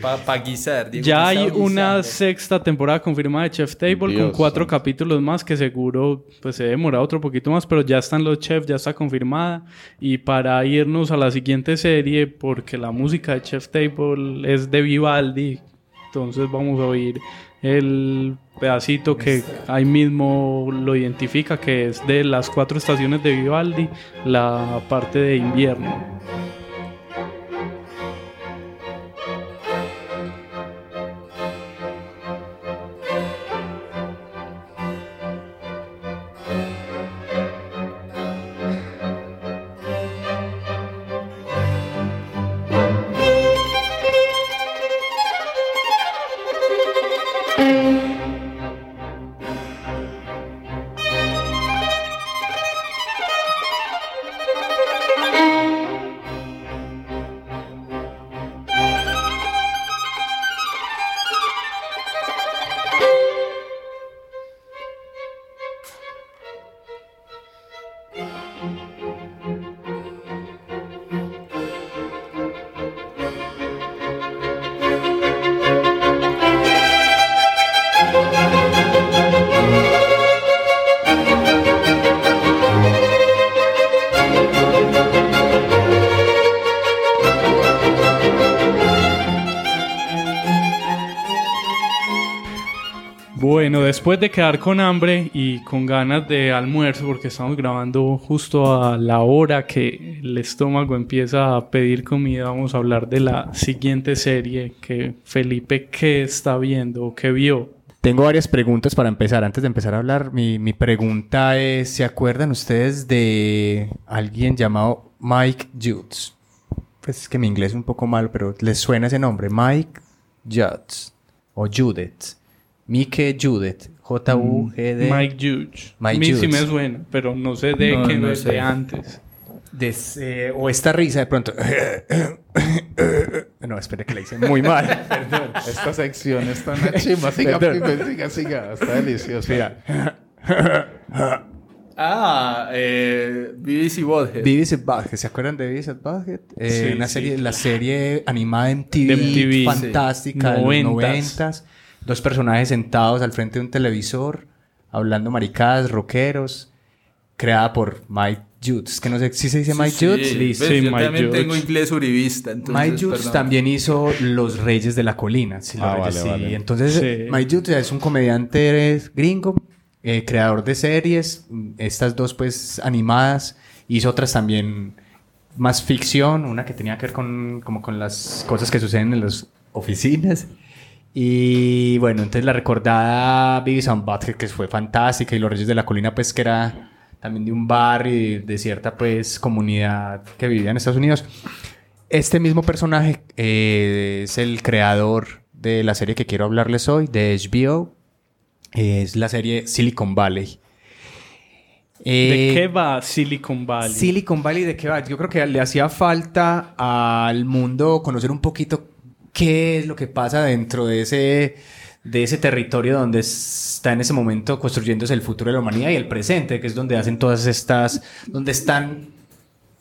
Para guisar. Diego Ya hay una guisando. sexta temporada confirmada de Chef Table con cuatro capítulos más que seguro pues se demora otro poquito más, pero ya están los chefs, ya está confirmada. Y para irnos a la siguiente serie, porque la música de Chef Table es de Vivaldi, entonces vamos a oír el pedacito que ahí mismo lo identifica, que es de las cuatro estaciones de Vivaldi, la parte de invierno. De quedar con hambre y con ganas de almuerzo, porque estamos grabando justo a la hora que el estómago empieza a pedir comida, vamos a hablar de la siguiente serie que Felipe, ¿qué está viendo o qué vio? Tengo varias preguntas para empezar. Antes de empezar a hablar, mi, mi pregunta es, ¿se acuerdan ustedes de alguien llamado Mike Judds? Pues es que mi inglés es un poco malo, pero ¿les suena ese nombre? Mike Judds o Judith. Mike Judith. J-U-G-D. Mm, Mike Judge. Mike Judge. sí me suena, pero no sé de no, quién no sé. de antes. O esta risa de pronto. no, espere que le hice muy mal. Perdón. Esta sección está en la chimba. Siga, siga, siga. Está delicioso. Ah, eh, BBC Budget. BBC ¿Se acuerdan de BBC Budget? Eh, una serie. La serie animada en TV, MTV, fantástica, de los noventas. Dos personajes sentados al frente de un televisor, hablando maricadas, rockeros, creada por Mike Judds. Que no sé si se dice Mike Sí, Judds. sí. Listo. Sí, yo Mike también tengo inglés uribista. Entonces, Mike Judds perdón. también hizo Los Reyes de la Colina. Sí, Los Ah, Reyes, vale, sí. vale. Entonces, Sí. Mike Judds es un comediante gringo, eh, creador de series. Estas dos, pues, animadas. Hizo otras también más ficción. Una que tenía que ver con, como con las cosas que suceden en las oficinas. Y bueno, entonces la recordada and Butthead, que fue fantástica. Y Los Reyes de la Colina, pues, que era también de un barrio y de, de cierta, pues, comunidad que vivía en Estados Unidos. Este mismo personaje eh, es el creador de la serie que quiero hablarles hoy, de HBO. Es la serie Silicon Valley. ¿De Eh, qué va Silicon Valley? Silicon Valley, ¿de qué va? Yo creo que le hacía falta al mundo conocer un poquito qué es lo que pasa dentro de ese, de ese territorio donde está en ese momento construyéndose el futuro de la humanidad y el presente, que es donde hacen todas estas, donde están,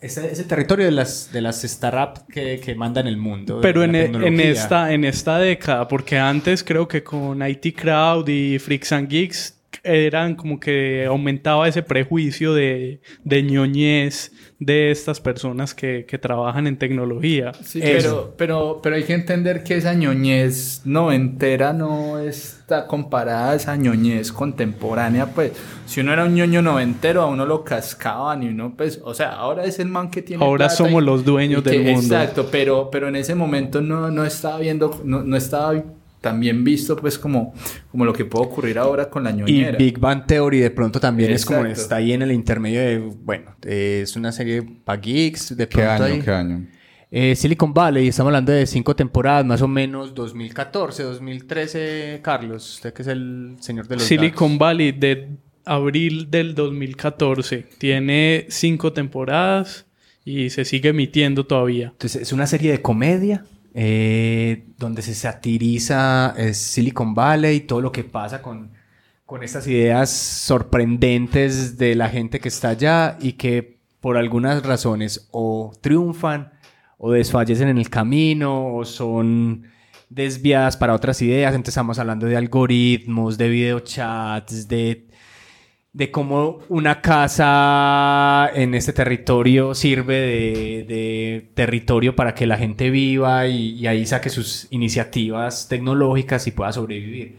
ese, ese territorio de las, de las startups que, que mandan el mundo. Pero en, e- en esta, en esta década, porque antes creo que con IT Crowd y Freaks and Geeks eran como que aumentaba ese prejuicio de, de ñoñez de estas personas que, que trabajan en tecnología. Sí, pero, pero, pero hay que entender que esa ñoñez noventera no está comparada a esa ñoñez contemporánea, pues. Si uno era un ñoño noventero, a uno lo cascaban y uno, pues, o sea, ahora es el man que tiene Ahora plata somos y- los dueños y que- del mundo. Exacto, pero, pero en ese momento no, no estaba viendo, no, no estaba tan bien visto, pues, como, como lo que puede ocurrir ahora con la Y ñoñera. Big Bang Theory de pronto también es como Exacto. está ahí en el intermedio de, bueno, eh, es una serie para geeks, de ¿Qué pronto año? ahí- ¿Qué año? Eh, Silicon Valley, estamos hablando de cinco temporadas, más o menos 2014, 2013, Carlos, usted que es el señor de los Silicon datos. Valley de abril del 2014 tiene cinco temporadas y se sigue emitiendo todavía. Entonces, es una serie de comedia eh, donde se satiriza eh, Silicon Valley y todo lo que pasa con, con estas ideas sorprendentes de la gente que está allá y que por algunas razones o triunfan o desfallecen en el camino o son desviadas para otras ideas. Entonces estamos hablando de algoritmos, de videochats, de de cómo una casa en este territorio sirve de, territorio para que la gente viva y, ahí saque sus iniciativas tecnológicas y pueda sobrevivir.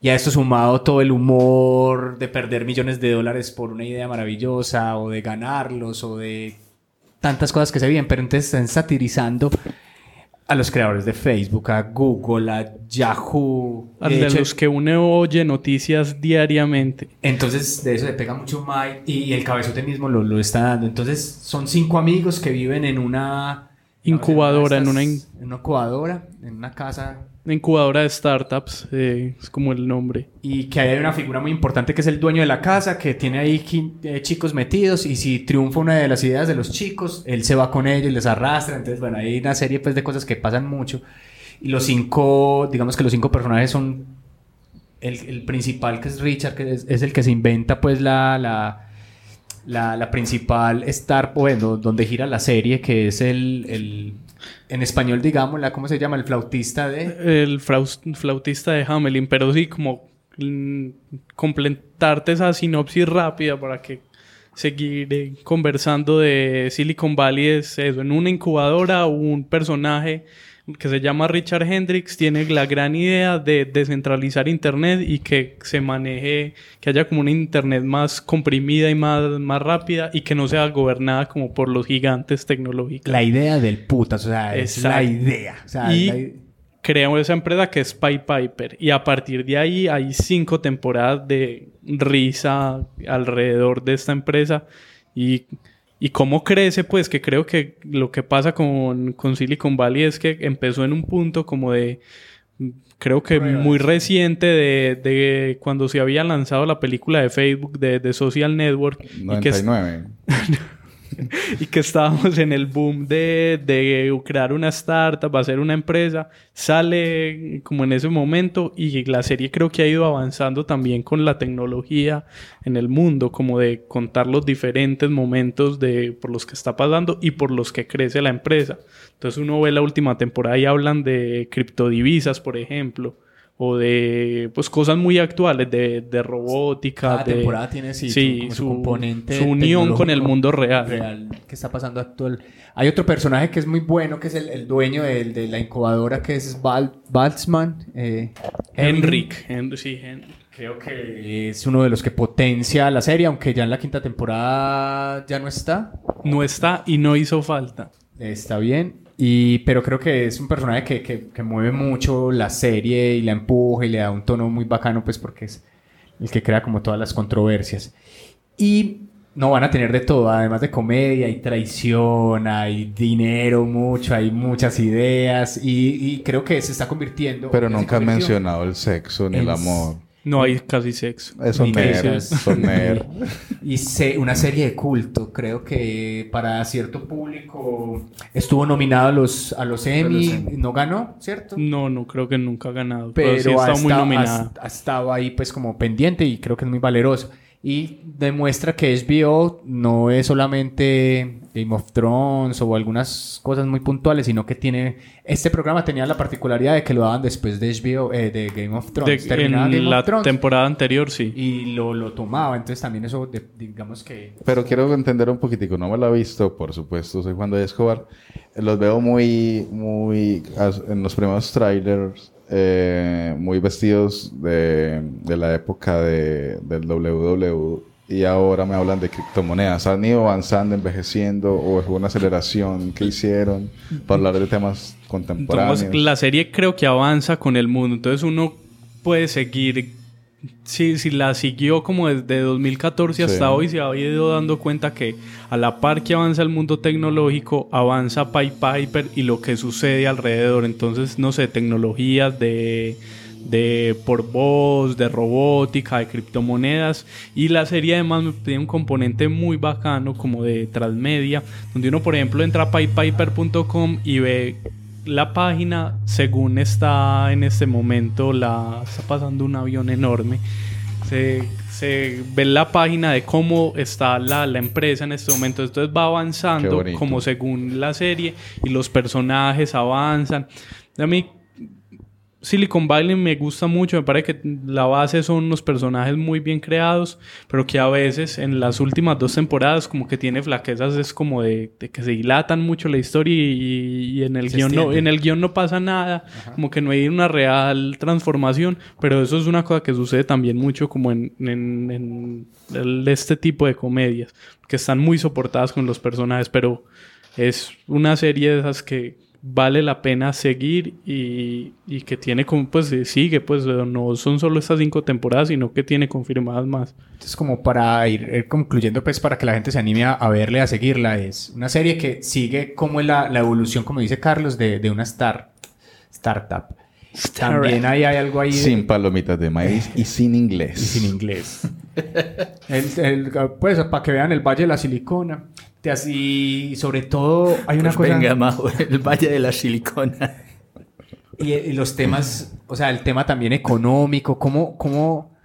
Y a esto sumado todo el humor de perder millones de dólares por una idea maravillosa o de ganarlos o de tantas cosas que se vienen, pero entonces están satirizando a los creadores de Facebook, a Google, a Yahoo. A De hecho, los que uno oye noticias diariamente. entonces, de eso le pega mucho Mike y, y el cabezote mismo lo, lo está dando. Entonces, son cinco amigos que viven en una Incubadora, en una in- en una incubadora, en una casa. Incubadora de startups, eh, es como el nombre. Y que hay una figura muy importante que es el dueño de la casa, que tiene ahí eh, chicos metidos. Y si triunfa una de las ideas de los chicos, él se va con ellos, les arrastra. Entonces, bueno, hay una serie pues, de cosas que pasan mucho. Y los cinco, digamos que los cinco personajes son el, principal, que es Richard, que es, el que se inventa pues la, la, la, principal star, bueno, donde gira la serie, que es el en español, digamos, la, ¿cómo se llama? El flautista de... El flautista de Hamelin, pero sí, como mm, completarte esa sinopsis rápida para que seguir conversando de Silicon Valley es eso. En una incubadora, un personaje que se llama Richard Hendricks tiene la gran idea de descentralizar Internet y que se maneje, que haya como una Internet más comprimida y más, más rápida y que no sea gobernada como por los gigantes tecnológicos. La idea del putas, o sea, es la idea. O sea, Y- la creamos esa empresa que es Pie Piper y a partir de ahí hay cinco temporadas de risa alrededor de esta empresa y, y cómo crece pues que creo que lo que pasa con, con Silicon Valley es que empezó en un punto como de creo que muy reciente de, de cuando se había lanzado la película de Facebook de, de Social Network y que, es- 99. y que estábamos en el boom de, de crear una startup, hacer una empresa, sale como en ese momento y la serie creo que ha ido avanzando también con la tecnología en el mundo, como de contar los diferentes momentos de, por los que está pasando y por los que crece la empresa. Entonces uno ve la última temporada y hablan de criptodivisas, por ejemplo. O de pues cosas muy actuales de, de robótica. Cada de, temporada tiene sí, su, su- componente su unión con el mundo real. que está pasando actual. Hay otro personaje que es muy bueno, que es el, el dueño del- de, la incubadora, que es Baltzman. eh, Henrik, Hen- sí, Hen- Creo que es uno de los que potencia la serie, aunque ya en la quinta temporada ya no está. no está y no hizo falta. Está bien. Y, pero creo que es un personaje que, que- que mueve mucho la serie y la empuja y le da un tono muy bacano, pues porque es el que crea como todas las controversias. Y no van a tener de todo, además de comedia, hay traición, hay dinero mucho, hay muchas ideas y, y creo que se está convirtiendo. Pero nunca han convirtió mencionado el sexo ni el amor. No hay casi sexo. Eso Ni nerd, mesas. son nerd. Y se- una serie de culto, creo que para cierto público estuvo nominado a los, a los Emmy, no ganó, ¿cierto? No, no creo que nunca ha ganado. Pero, Pero sí ha estado muy nominada. ha- ha estado ahí pues como pendiente y creo que es muy valeroso. Y demuestra que HBO no es solamente Game of Thrones o algunas cosas muy puntuales, sino que tiene... Este programa tenía la particularidad de que lo daban después de HBO, eh, de Game of De- Thrones. Game en of la Thrones temporada anterior, sí. y lo, lo tomaba. Entonces también eso, de- digamos que... Pero quiero entender un poquitico, no me lo he visto, por supuesto, soy Juan de Escobar. Los veo muy, muy, en los primeros trailers, eh, muy vestidos de, de la época de, del WW y ahora me hablan de criptomonedas. ¿Han ido avanzando, envejeciendo o es una aceleración que hicieron para hablar de temas contemporáneos? Entonces, la serie creo que avanza con el mundo. Entonces uno puede seguir. Si, si la siguió como desde 2014 hasta Sí. hoy, se ha ido dando cuenta que a la par que avanza el mundo tecnológico, avanza Pied Piper y lo que sucede alrededor. Entonces, no sé, tecnologías de, de por voz, de robótica, de criptomonedas. Y la serie además tiene un componente muy bacano como de transmedia, donde uno, por ejemplo, entra a pipepiper.com y ve la página según está en este momento, la está pasando un avión enorme. Se, se ve la página de cómo está la, la empresa en este momento. Entonces va avanzando como según la serie y los personajes avanzan. A mí Silicon Valley me gusta mucho, me parece que la base son unos personajes muy bien creados, pero que a veces en las últimas dos temporadas como que tiene flaquezas, es como de, de que se dilatan mucho la historia y, y en el Se guion no, en el guion no pasa nada, como que no hay una real transformación, pero eso es una cosa que sucede también mucho como en, en- en el- este tipo de comedias, que están muy soportadas con los personajes, pero es una serie de esas que vale la pena seguir y, y que tiene como pues eh, sigue pues eh, no son solo estas cinco temporadas sino que tiene confirmadas más Entonces, como para ir, ir concluyendo, pues para que la gente se anime a, a verle, a seguirla, es una serie que sigue como la, la evolución, como dice Carlos, de, de una star, startup. También hay, hay algo ahí de- Sin palomitas de maíz y sin inglés. y sin inglés. El- el- pues para que vean el Valle de la Silicona. Te así, sobre todo, hay una Pues cosa... venga, Majo, el Valle de la Silicona. Y, y los temas, o sea, el tema también económico, cómo, cómo,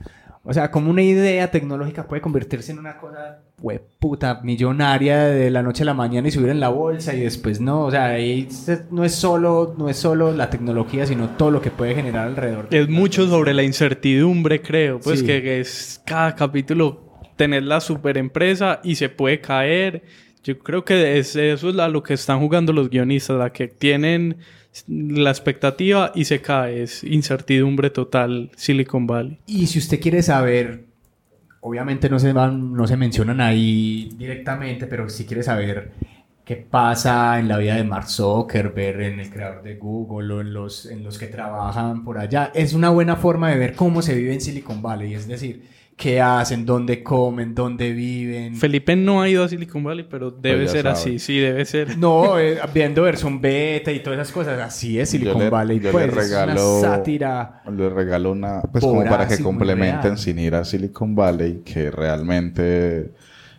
o sea, cómo una idea tecnológica puede convertirse en una cosa, hue- puta, millonaria de la noche a la mañana y subir en la bolsa y después no, o sea, ahí se- no es solo, no es solo la tecnología, sino todo lo que puede generar alrededor. de es mucho sobre la incertidumbre creo pues Sí. que es cada capítulo tener la super empresa y se puede caer yo creo que es, eso es lo que están jugando los guionistas la que tienen la expectativa y se cae es incertidumbre total Silicon Valley. Y si usted quiere saber, obviamente no se van, no se mencionan ahí directamente, pero si quiere saber qué pasa en la vida de Mark Zuckerberg, en el creador de Google o en los, en los que trabajan por allá, es una buena forma de ver cómo se vive en Silicon Valley, es decir, qué hacen, dónde comen, dónde viven. Felipe no ha ido a Silicon Valley pero debe ya ser sabe. así sí debe ser No, eh, viendo versión beta y todas esas cosas, así es Silicon Yo le- Valley, yo le pues es una sátira. Le regalo una, pues como para que complementen sin ir a Silicon Valley, que realmente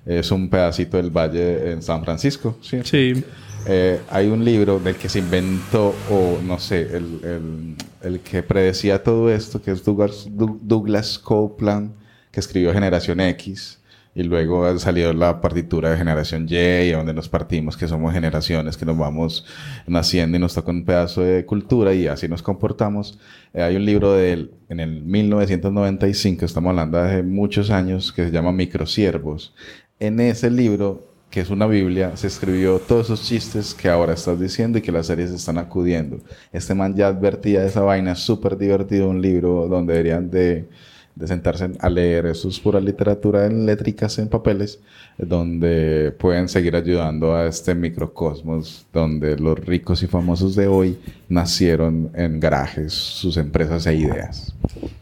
es un pedacito del valle en San Francisco. Sí. sí Eh, hay un libro del que se inventó, o no sé, el, el- el que predecía todo esto, que es Douglas, Doug- Douglas Copeland, que escribió Generación X. Y luego ha salido la partitura de Generación Y, donde nos partimos, que somos generaciones, que nos vamos naciendo y nos toca un pedazo de cultura y así nos comportamos. Eh, hay un libro de él en el 1995, estamos hablando de muchos años, que se llama Microsiervos. En ese libro, que es una Biblia, se escribió todos esos chistes que ahora estás diciendo y que las series están acudiendo. Este man ya advertía de esa vaina, súper divertido, un libro donde deberían de, de sentarse a leer. Eso es pura literatura en létricas, en papeles, donde pueden seguir ayudando a este microcosmos, donde los ricos y famosos de hoy nacieron en garajes, sus empresas e ideas.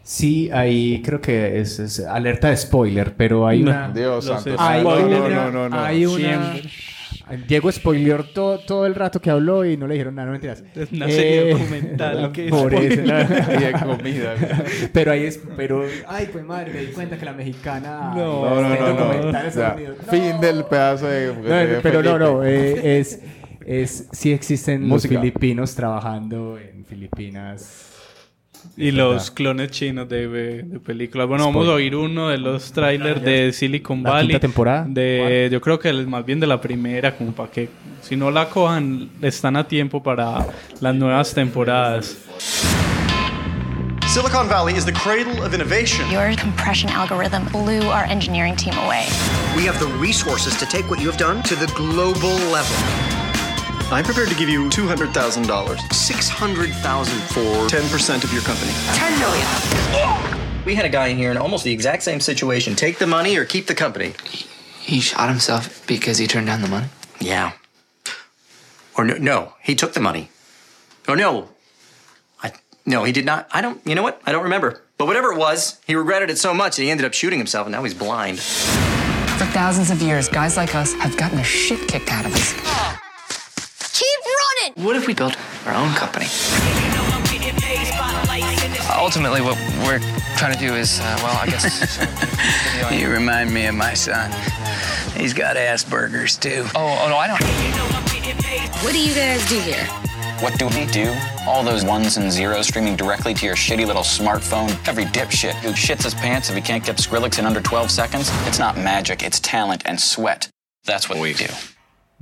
Sí, ahí creo que es, es alerta de spoiler, pero hay No. una... Dios santo. Hay No, no, no, no. hay una, Siempre. Diego spoileó todo, todo el rato que habló y no le dijeron nada, no mentiras. Es una serie Eh, documental que por eso, comida. Pero ahí es, pero, ay, pues madre, me di cuenta que la mexicana. No, No, no, no, no. O sea, fin del pedazo de... No, de pero no, no, eh, es, es, sí existen Música. los filipinos trabajando en Filipinas. Y los clones chinos de, de películas. Bueno, vamos a oír uno de los trailers de Silicon La Valley. quinta temporada. De, yo creo que el, más bien de la primera, como para que si no la cojan, están a tiempo para las nuevas temporadas. Silicon Valley is the cradle of innovation. Your compression algorithm blew our engineering team away. We have the resources to take what you have done to the global level. I'm prepared to give you $200,000, 600,000 for 10% of your company. 10 million. We had a guy in here in almost the exact same situation. Take the money or keep the company. He shot himself because he turned down the money. Yeah. Or no, no, he took the money. Or no. I no, he did not. I don't you know what? I don't remember. But whatever it was, he regretted it so much that he ended up shooting himself and now he's blind. For thousands of years, guys like us have gotten the shit kicked out of us. Keep running! What if we built our own company? Ultimately, what we're trying to do is, uh, well, I guess. You remind me of my son. He's got Asperger's too. oh, oh, no, I don't. What do you guys do here? What do we do? All those ones and zeros streaming directly to your shitty little smartphone. Every dipshit who shits his pants if he can't get Skrillex in under 12 seconds. It's not magic, it's talent and sweat. That's what we do.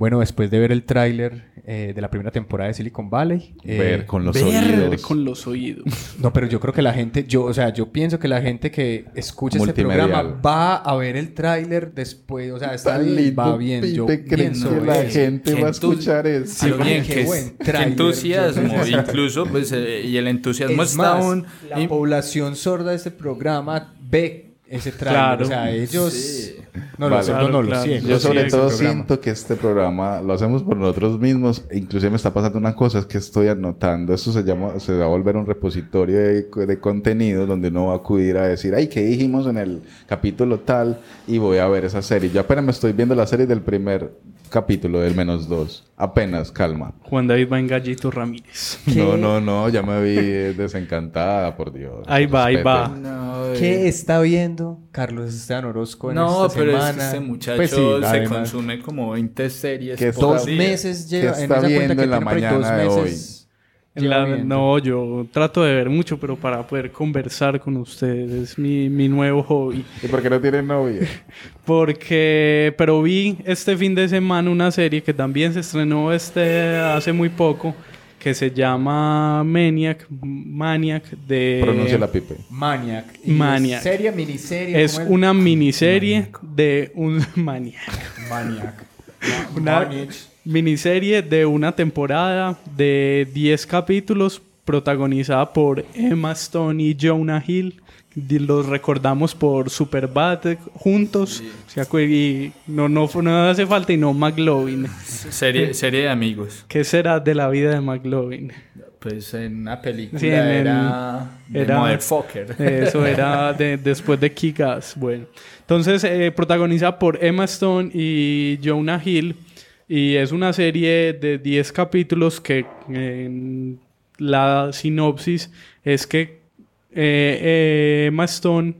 Bueno, después de ver el tráiler eh, de la primera temporada de Silicon Valley. eh, Ver con los Ver oídos. con los oídos. No, pero yo creo que la gente, yo, o sea, yo pienso que la gente que escucha este programa va a ver el tráiler después, o sea, está bien, lindo, va bien. Yo Pipe, ¿crees pienso que la eso. gente va a escuchar eso? Sí, bien, qué, buen qué tráiler. entusiasmo. Yo- Incluso, pues, eh, y el entusiasmo Es está más, aún. la y- población sorda de este programa ve ese tráiler, Claro. o sea, ellos Sí. No Vale. Claro, no claro. ciegos. Yo sobre todo programa. siento que este programa lo hacemos por nosotros mismos. e Inclusive me está pasando una cosa, es que estoy anotando. Esto se llama, se va a volver un repositorio de, de contenido donde uno va a acudir a decir, ay, ¿qué dijimos en el capítulo tal? Y voy a ver esa serie. Yo apenas me estoy viendo la serie del primer capítulo del menos dos. Apenas, calma. Juan David Gallito Ramírez. No, no, no, ya me vi eh, desencantada, por Dios. Ahí va, ahí va. No, eh, ¿Qué está viendo Carlos Esteban Orozco en No, esta pero es que este muchacho Pues sí, se además, consume como 20 series. Que por Dos día. meses lleva ¿Qué en esa cuenta viendo que en la mañana de meses En lleva la- viendo. no, yo trato de ver mucho, pero para poder conversar con ustedes. Es mi, mi nuevo hobby. ¿Y por qué no tiene novia? Porque, pero vi este fin de semana una serie que también se estrenó este hace muy poco, que se llama Maniac, Maniac de... Pronuncia la pipe. Maniac. Y Maniac. es Serie, miniserie. Es ¿cómo es? una miniserie de un Maniac. Maniac. Una Maniac. miniserie de una temporada de 10 capítulos protagonizada por Emma Stone y Jonah Hill. Los recordamos por Superbad eh, juntos. ¿Se acuer- Y no, no, no hace falta y no McLovin. Serie, serie de amigos. ¿Qué será de la vida de McLovin? Pues en una película Sí, en- era... de era- Motherfucker. Eso era de- después de Kick-Ass. Bueno, entonces eh, protagonizada por Emma Stone y Jonah Hill. Y es una serie de 10 capítulos que la sinopsis es que eh, eh, Emma Stone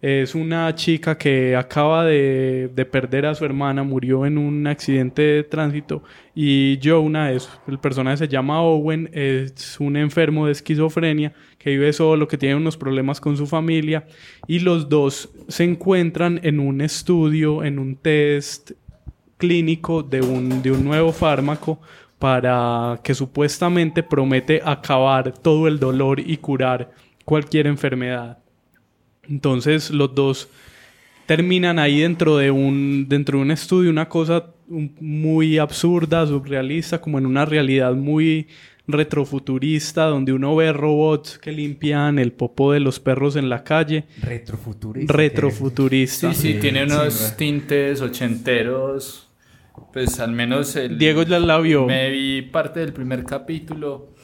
es una chica que acaba de, de perder a su hermana, murió en un accidente de tránsito y Jonah, es, el personaje se llama Owen, es un enfermo de esquizofrenia que vive solo, que tiene unos problemas con su familia y los dos se encuentran en un estudio, en un test clínico de un, de un nuevo fármaco para que supuestamente promete acabar todo el dolor y curar cualquier enfermedad. Entonces los dos terminan ahí dentro de un, dentro de un estudio, una cosa muy absurda, surrealista, como en una realidad muy retrofuturista, donde uno ve robots que limpian el popo de los perros en la calle. Retrofuturista. Retrofuturista. Sí, sí, tiene unos tintes ochenteros. Pues al menos el... Diego ya la vio. Me vi parte del primer capítulo.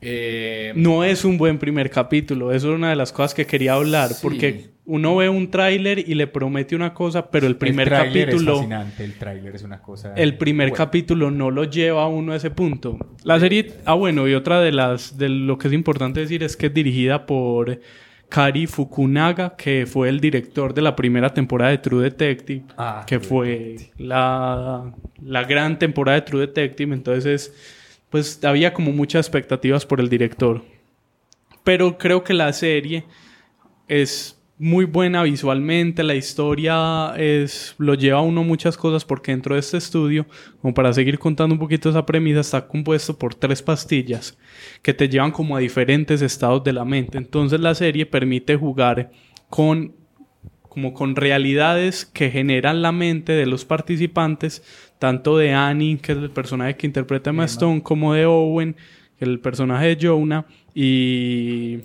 Eh, No es un buen primer capítulo. Eso es una de las cosas que quería hablar. Sí. Porque uno ve un tráiler y le promete una cosa, pero el primer el tráiler capítulo... Es fascinante, el tráiler es una cosa... El primer buena. capítulo no lo lleva a uno a ese punto. La serie... Ah, bueno, y otra de las... De lo que es importante decir es que es dirigida por Kari Fukunaga, que fue el director de la primera temporada de True Detective, Ah, que True fue la, la gran temporada de True Detective. Entonces, pues había como muchas expectativas por el director. Pero creo que la serie es muy buena visualmente, la historia es lo lleva a uno muchas cosas porque dentro de este estudio, como para seguir contando un poquito esa premisa, está compuesto por tres pastillas que te llevan como a diferentes estados de la mente. Entonces la serie permite jugar con como con realidades que generan la mente de los participantes, tanto de Annie, que es el personaje que interpreta a Emma Stone, como de Owen, que es el personaje de Jonah, y,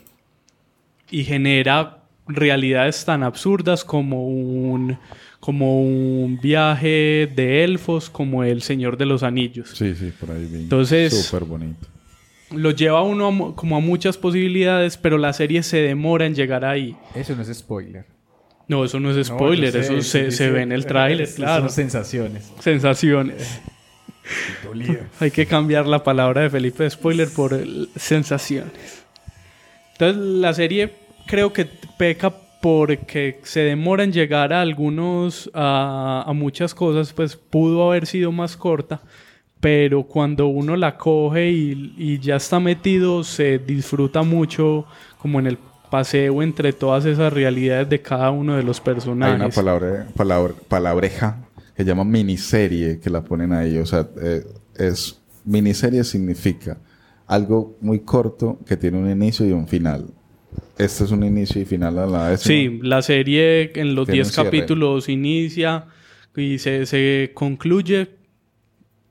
y genera realidades tan absurdas como un, como un viaje de elfos, como el Señor de los Anillos. Sí, sí, por ahí vi. Entonces- Súper bonito. Lo lleva a uno a como a muchas posibilidades, pero la serie se demora en llegar ahí. Eso no es spoiler. No, eso no es spoiler, sé, eso se, se ve en el tráiler, son claro. sensaciones. Sensaciones. Dolido. Hay que cambiar la palabra de Felipe de spoiler por el- sensaciones. Entonces la serie creo que peca porque se demora en llegar a algunos, a, a muchas cosas, pues pudo haber sido más corta, pero cuando uno la coge y, y ya está metido, se disfruta mucho como en el paseo entre todas esas realidades de cada uno de los Hay personajes. una palabra, palabra, palabreja que llama miniserie que la ponen ahí. O sea, eh, es miniserie significa algo muy corto que tiene un inicio y un final. Este es un inicio y final a la vez. Sí, la serie en los Tiene un 10 cierre. capítulos inicia y se, se concluye.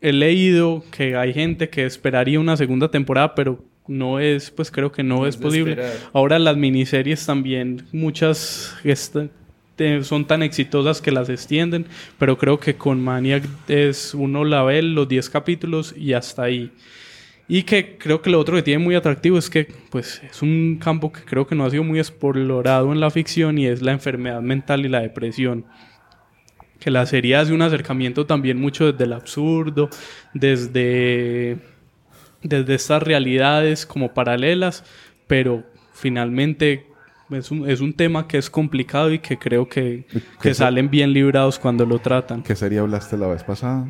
He leído que hay gente que esperaría una segunda temporada, pero no es, pues creo que no, No es posible. Ahora las miniseries también, muchas son tan exitosas que las extienden, pero creo que con Maniac es uno la ve los 10 capítulos y hasta ahí. Y que creo que lo otro que tiene muy atractivo es que pues es un campo que creo que no ha sido muy explorado en la ficción y es la enfermedad mental y la depresión. Que la serie hace un acercamiento también mucho desde el absurdo, desde, desde estas realidades como paralelas, pero finalmente es un, es un tema que es complicado y que creo que, que se- salen bien librados cuando lo tratan. ¿Qué serie hablaste la vez pasada?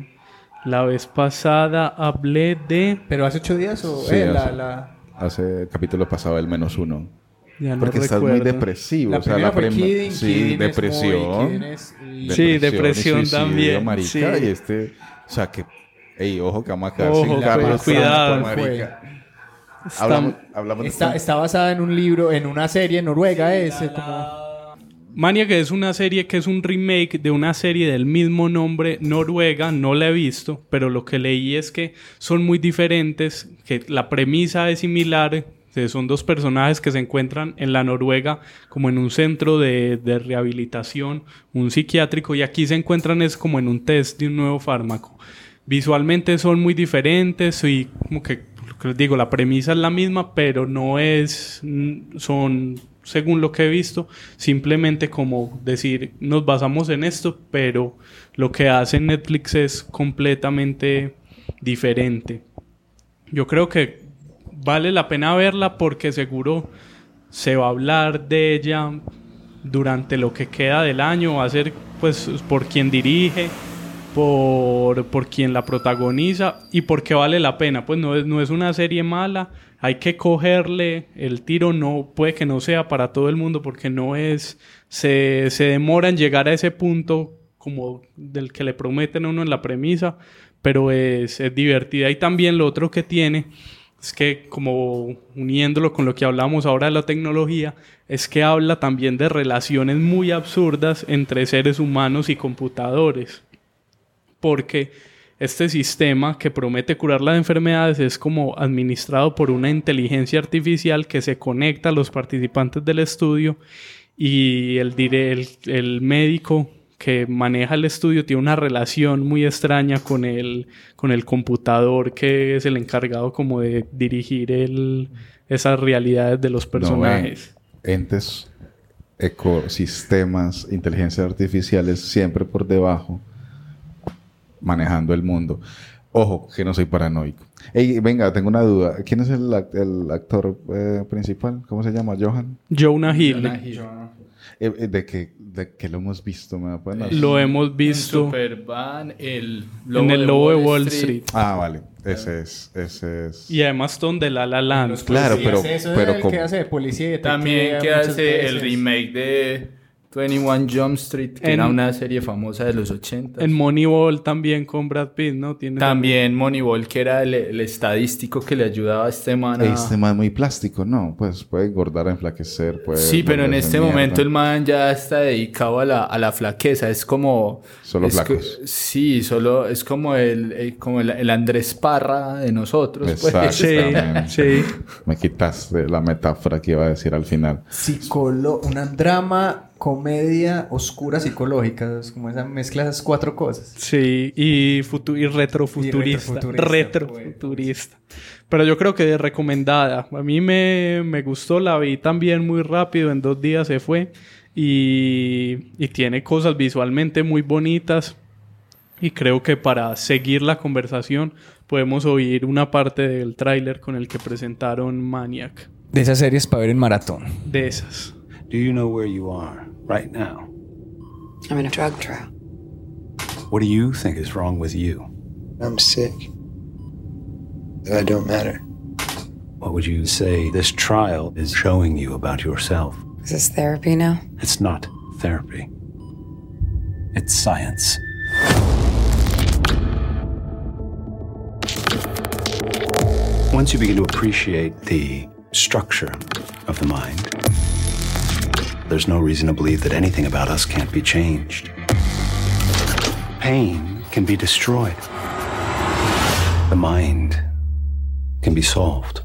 La vez pasada hablé de... ¿Pero hace ocho días o...? Sí, eh, la, hace- la- Hace el capítulo pasado, el menos uno. Ya no Porque estás muy recuerdo. depresivo. La o sea, primera la fue Kidding, Sí, Kidding es depresión. muy- Kidding es- y- Sí, depresión y suicidio, también, marica. sí. Y este... O sea, que... Ey, ojo que vamos a quedar Ojo, sin Carlos cuidado. Santos, marica. Está- Hablamos, hablamos de- Está, está basada en un libro, en una serie noruega, es eh, como... Maniac es una serie que es un remake de una serie del mismo nombre noruega, no la he visto, pero lo que leí es que son muy diferentes, que la premisa es similar, que son dos personajes que se encuentran en la Noruega como en un centro de, de rehabilitación, un psiquiátrico, y aquí se encuentran es como en un test de un nuevo fármaco. Visualmente son muy diferentes y como que, lo que les digo, la premisa es la misma, pero no es, mm, son, según lo que he visto, simplemente como decir, nos basamos en esto, pero lo que hace Netflix es completamente diferente. Yo creo que vale la pena verla porque seguro se va a hablar de ella durante lo que queda del año, va a ser pues por quien dirige, por, por quien la protagoniza y porque vale la pena. Pues no es, no es una serie mala, hay que cogerle el tiro, no puede que no sea para todo el mundo porque no es, se, se demora en llegar a ese punto como del que le prometen a uno en la premisa, pero es, es divertida. Y también lo otro que tiene es que como uniéndolo con lo que hablamos ahora de la tecnología, es que habla también de relaciones muy absurdas entre seres humanos y computadores. Porque este sistema que promete curar las enfermedades es como administrado por una inteligencia artificial que se conecta a los participantes del estudio y el, el, el médico que maneja el estudio tiene una relación muy extraña con el, con el computador que es el encargado como de dirigir el, esas realidades de los No, personajes. eh, entes ecosistemas, inteligencias artificiales siempre por debajo, manejando el mundo. Ojo, que no soy paranoico. Ey, venga, tengo una duda. ¿Quién es el, act- el actor eh, principal? ¿Cómo se llama? ¿Johan? Jonah Hill. Jonah Hill. Eh, eh, de, que, de que lo hemos visto, ¿me pueden dar- Lo hemos visto Superman, el en el Lobo de Wall Street. Ah, vale. Ese es, ese es. Y además Don de La La Land. Claro, pero, Eso es pero el como- que hace de policía y También que hace el remake de 21 Jump Street, que En- era una serie famosa de los 80. En Moneyball también con Brad Pitt, ¿no? Tiene También Moneyball, que era el, el estadístico que le ayudaba a este man a... Este man es muy plástico, ¿no? Pues puede engordar, enflaquecer, puede Sí, pero en este mierda. momento el man ya está dedicado a la, a la flaqueza. Es como... Solo es flacos. co- sí, solo es como el, el- como el, el Andrés Parra de nosotros. pues. Exactamente. Sí, Me quitaste la metáfora que iba a decir al final. Psicolo una drama, comedia, oscura, psicológica. Es como esa mezcla de esas cuatro cosas. Sí, y, futu- y retrofuturista. Y retrofuturista, Retrofuturista. Pero yo creo que recomendada. A mí me, me gustó, la vi también muy rápido, en dos días se fue. Y, y tiene cosas visualmente muy bonitas. Y creo que para seguir la conversación podemos oír una parte del tráiler con el que presentaron Maniac. De esas series para ver en maratón. De esas. Do you know where you are right now? I'm in a drug trial. What do you think is wrong with you? I'm sick. I don't matter. What would you say this trial is showing you about yourself? Is this therapy now? It's not therapy. It's science. Once you begin to appreciate the structure of the mind, there's no reason to believe that anything about us can't be changed. Pain can be destroyed. The mind can be solved.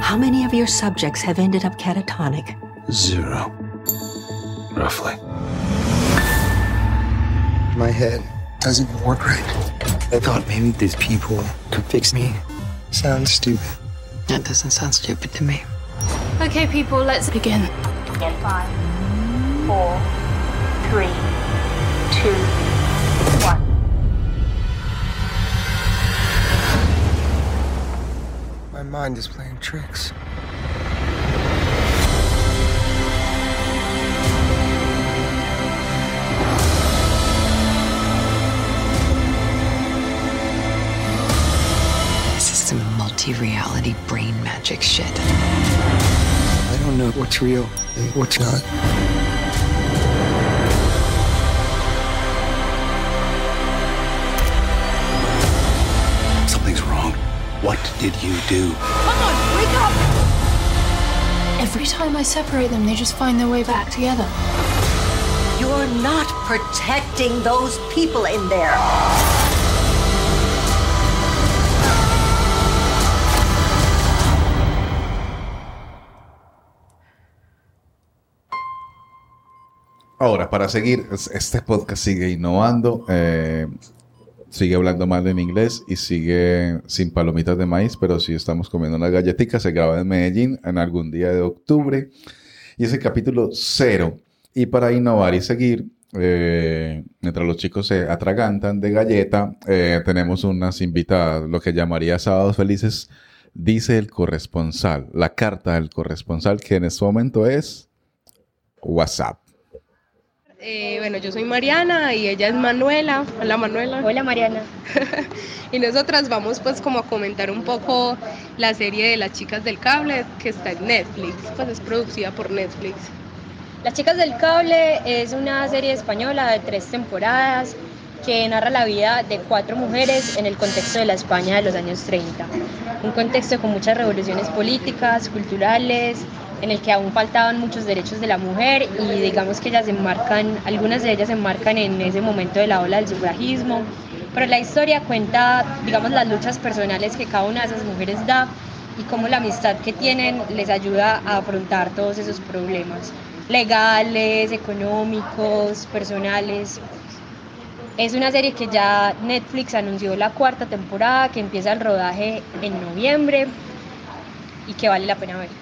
How many of your subjects have ended up catatonic? Zero. Roughly. My head doesn't work right. I thought maybe these people could fix me. Sounds stupid. That doesn't sound stupid to me. Okay, people, let's begin. In five, four, three, two, one. My mind is playing tricks. Some multi-reality brain magic shit. I don't know what's real and what's not. Something's wrong. What did you do? Come on, wake up! Every time I separate them, they just find their way back together. You're not protecting those people in there. Ahora, para seguir, es- este podcast sigue innovando, eh, sigue hablando mal en inglés y sigue sin palomitas de maíz, pero sí estamos comiendo unas galletitas. Se graba en Medellín en algún día de octubre y es el capítulo cero. Y para innovar y seguir, eh, mientras los chicos se atragantan de galleta, eh, tenemos unas invitadas, lo que llamaría Sábados Felices, dice el corresponsal, la carta del corresponsal, que en este momento es WhatsApp. Eh, bueno, yo soy Mariana y ella es Manuela. Hola Manuela. Hola Mariana. y nosotras vamos pues como a comentar un poco la serie de las chicas del cable que está en Netflix, pues es producida por Netflix. Las chicas del cable es una serie española de tres temporadas que narra la vida de cuatro mujeres en el contexto de la España de los años 30. Un contexto con muchas revoluciones políticas, culturales, en el que aún faltaban muchos derechos de la mujer y digamos que ellas se enmarcan, algunas de ellas se enmarcan en ese momento de la ola del sufragismo. Pero la historia cuenta, digamos, las luchas personales que cada una de esas mujeres da y cómo la amistad que tienen les ayuda a afrontar todos esos problemas legales, económicos, personales. Es una serie que ya Netflix anunció la cuarta temporada, que empieza el rodaje en noviembre y que vale la pena ver.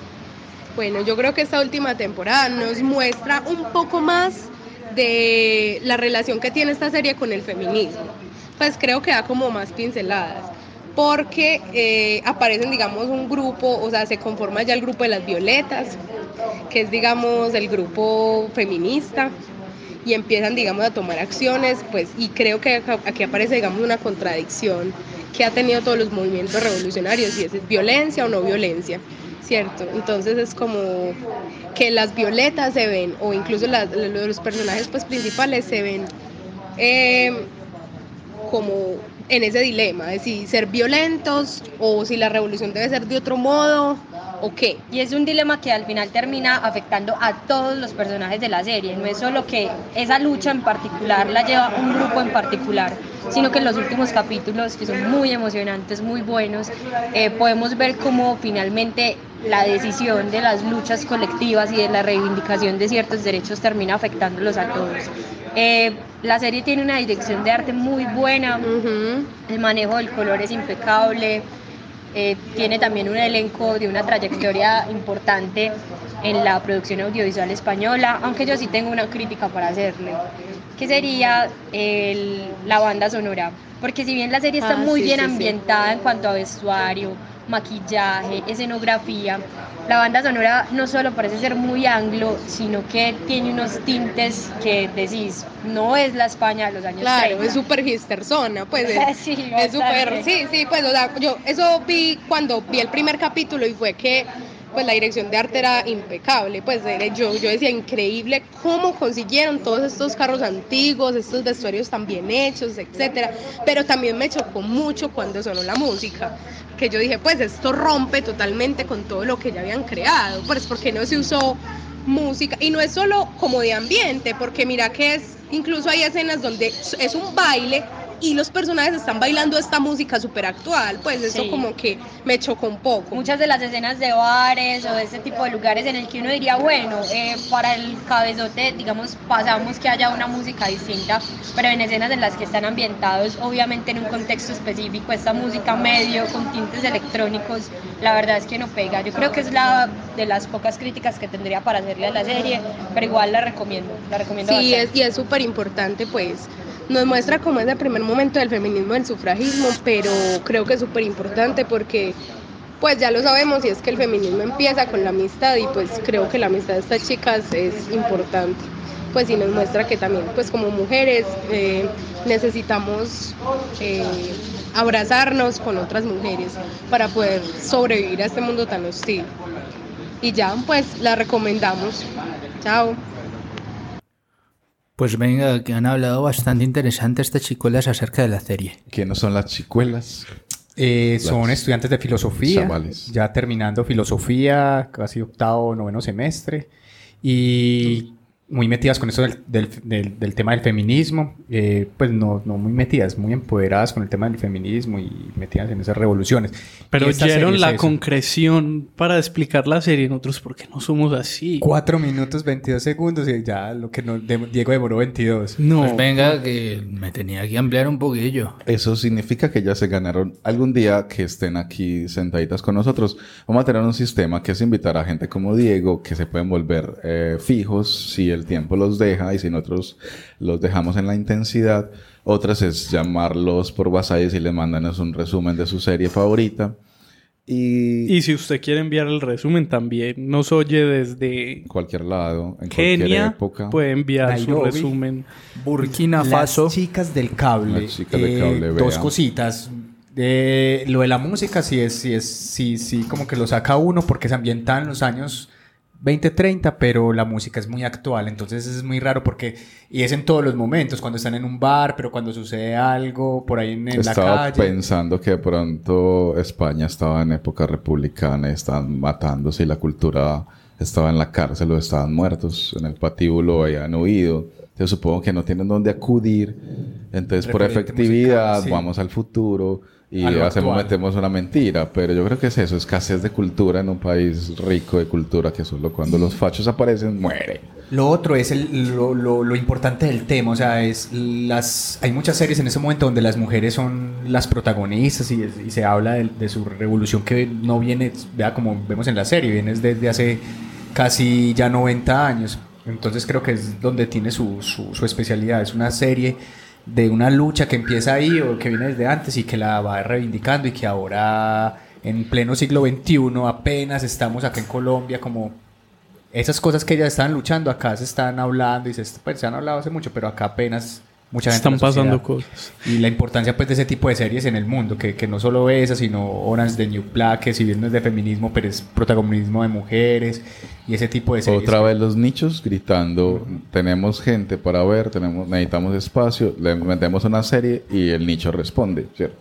Bueno, yo creo que esta última temporada nos muestra un poco más de la relación que tiene esta serie con el feminismo. Pues creo que da como más pinceladas, porque eh, aparecen, digamos, un grupo, o sea, se conforma ya el grupo de las violetas, que es, digamos, el grupo feminista, y empiezan, digamos, a tomar acciones, pues, y creo que aquí aparece, digamos, una contradicción que ha tenido todos los movimientos revolucionarios, y es violencia o no violencia. ¿Cierto? Entonces es como que las violetas se ven, o incluso los personajes pues, principales se ven eh, como en ese dilema de si ser violentos o si la revolución debe ser de otro modo o qué. Y es un dilema que al final termina afectando a todos los personajes de la serie. No es solo que esa lucha en particular la lleva un grupo en particular, sino que en los últimos capítulos, que son muy emocionantes, muy buenos, eh, podemos ver cómo finalmente la decisión de las luchas colectivas y de la reivindicación de ciertos derechos termina afectándolos a todos. Eh, la serie tiene una dirección de arte muy buena, el manejo del color es impecable, eh, tiene también un elenco de una trayectoria importante en la producción audiovisual española, aunque yo sí tengo una crítica para hacerle, que sería la banda sonora, porque si bien la serie está Ah, muy sí, bien sí, sí. ambientada en cuanto a vestuario, maquillaje, escenografía, la banda sonora no solo parece ser muy anglo, sino que tiene unos tintes que decís, no es la España de los años Claro, 30. es súper histerzona, pues es Sí, es súper, sí, sí, pues o sea, yo eso vi cuando vi el primer capítulo y fue que pues la dirección de arte era impecable, pues yo, yo decía increíble cómo consiguieron todos estos carros antiguos, estos vestuarios tan bien hechos, etcétera, pero también me chocó mucho cuando sonó la música, que yo dije, pues esto rompe totalmente con todo lo que ya habían creado, pues porque no se usó música y no es solo como de ambiente, porque mira que es incluso hay escenas donde es un baile y los personajes están bailando esta música súper actual, pues eso Sí. como que me chocó un poco. Muchas de las escenas de bares o de este tipo de lugares en el que uno diría, bueno, eh, para el cabezote, digamos, pasamos que haya una música distinta, pero en escenas en las que están ambientados, obviamente en un contexto específico, esta música medio con tintes electrónicos, la verdad es que no pega. Yo creo que es la de las pocas críticas que tendría para hacerle a la serie, pero igual la recomiendo, la recomiendo Sí, bastante. es, y es súper importante, pues nos muestra cómo es el primer momento del feminismo, del sufragismo, pero creo que es súper importante porque pues ya lo sabemos y es que el feminismo empieza con la amistad y pues creo que la amistad de estas chicas es importante. Pues y nos muestra que también pues como mujeres eh, necesitamos eh, abrazarnos con otras mujeres para poder sobrevivir a este mundo tan hostil. Y ya pues la recomendamos. Chao. Pues venga, que han hablado bastante interesante estas chicuelas acerca de la serie. ¿Quiénes son las chicuelas? Eh, Las son estudiantes de filosofía, chavales. ya terminando filosofía, casi octavo, noveno semestre, y muy metidas con eso del, del- del- del tema del feminismo, eh, pues no, no muy metidas, muy empoderadas con el tema del feminismo y metidas en esas revoluciones. Pero oyeron es la eso. concreción para explicar la serie. Nosotros, ¿por qué no somos así? 4 minutos 22 segundos y ya lo que no, de- Diego demoró 22. No. Pues venga, que me tenía que ampliar un poquillo. Eso significa que ya se ganaron algún día que estén aquí sentaditas con nosotros. Vamos a tener un sistema que es invitar a gente como Diego que se pueden volver eh, fijos si el tiempo los deja y si nosotros los dejamos en la intensidad. Otras es llamarlos por WhatsApp y si les mandan es un resumen de su serie favorita. Y, Y si usted quiere enviar el resumen también, nos oye desde cualquier lado, en cualquier época. puede enviar su Nairobi. resumen. Burkina Las Faso. chicas del cable. Las chicas del eh, cable, dos cositas. Eh, lo de la música sí es, sí es, sí, sí, como que lo saca uno porque se ambienta en los años 20, 30, pero la música es muy actual, entonces es muy raro porque, y es en todos los momentos, cuando están en un bar, pero cuando sucede algo por ahí en, en la Estaba calle. pensando que de pronto España estaba en época republicana y estaban matándose y la cultura estaba en la cárcel o estaban muertos en el patíbulo habían huido. Yo supongo que no tienen dónde acudir. Entonces, por Referente efectividad, musical, sí. vamos al futuro y hacemos, metemos una mentira. Pero yo creo que es eso, escasez de cultura en un país rico de cultura que solo cuando los fachos aparecen muere. Lo otro es el- lo, lo- lo importante del tema, o sea, es las hay muchas series en ese momento donde las mujeres son las protagonistas y, y se habla de, de su revolución que no viene, vea como vemos en la serie, viene desde hace casi ya 90 años. Entonces creo que es donde tiene su, su, su especialidad. Es una serie de una lucha que empieza ahí o que viene desde antes y que la va reivindicando y que ahora en pleno siglo XXI apenas estamos acá en Colombia como esas cosas que ellas estaban luchando acá se están hablando y se, pues, se han hablado hace mucho, pero acá apenas mucha gente Están pasando cosas. Y la importancia pues de ese tipo de series en el mundo, que, que no solo esas, sino Orange de New Black, que si bien no es de feminismo, pero es protagonismo de mujeres y ese tipo de series. Otra vez los nichos gritando, tenemos gente para ver, tenemos, necesitamos espacio, le metemos una serie y el nicho responde, ¿cierto?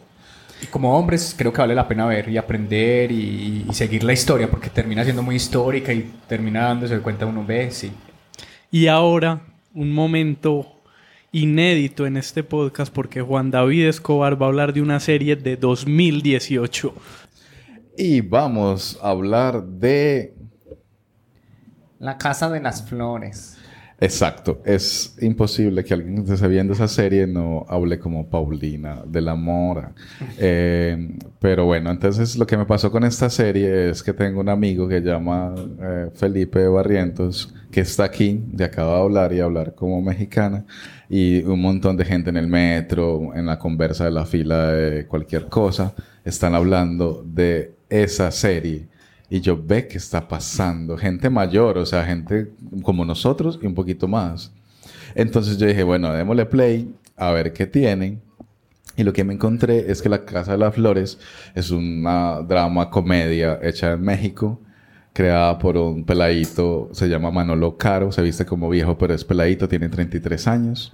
Y como hombres creo que vale la pena ver y aprender y, y seguir la historia, porque termina siendo muy histórica y termina dándose cuenta uno, ve, sí. Y ahora, un momento inédito en este podcast porque Juan David Escobar va a hablar de una serie de 2018. Y vamos a hablar de... La Casa de las Flores. Exacto, es imposible que alguien que esté viendo esa serie no hable como Paulina de la Mora. Eh, pero bueno, entonces lo que me pasó con esta serie es que tengo un amigo que llama eh, Felipe Barrientos, que está aquí, de acaba de hablar y hablar como mexicana, y un montón de gente en el metro, en la conversa de la fila de cualquier cosa, están hablando de esa serie. Y yo ve que está pasando. Gente mayor, o sea, gente como nosotros y un poquito más. Entonces yo dije, bueno, démosle play a ver qué tienen. Y lo que me encontré es que La Casa de las Flores es una drama comedia hecha en México, creada por un peladito, se llama Manolo Caro, se viste como viejo, pero es peladito, tiene 33 años.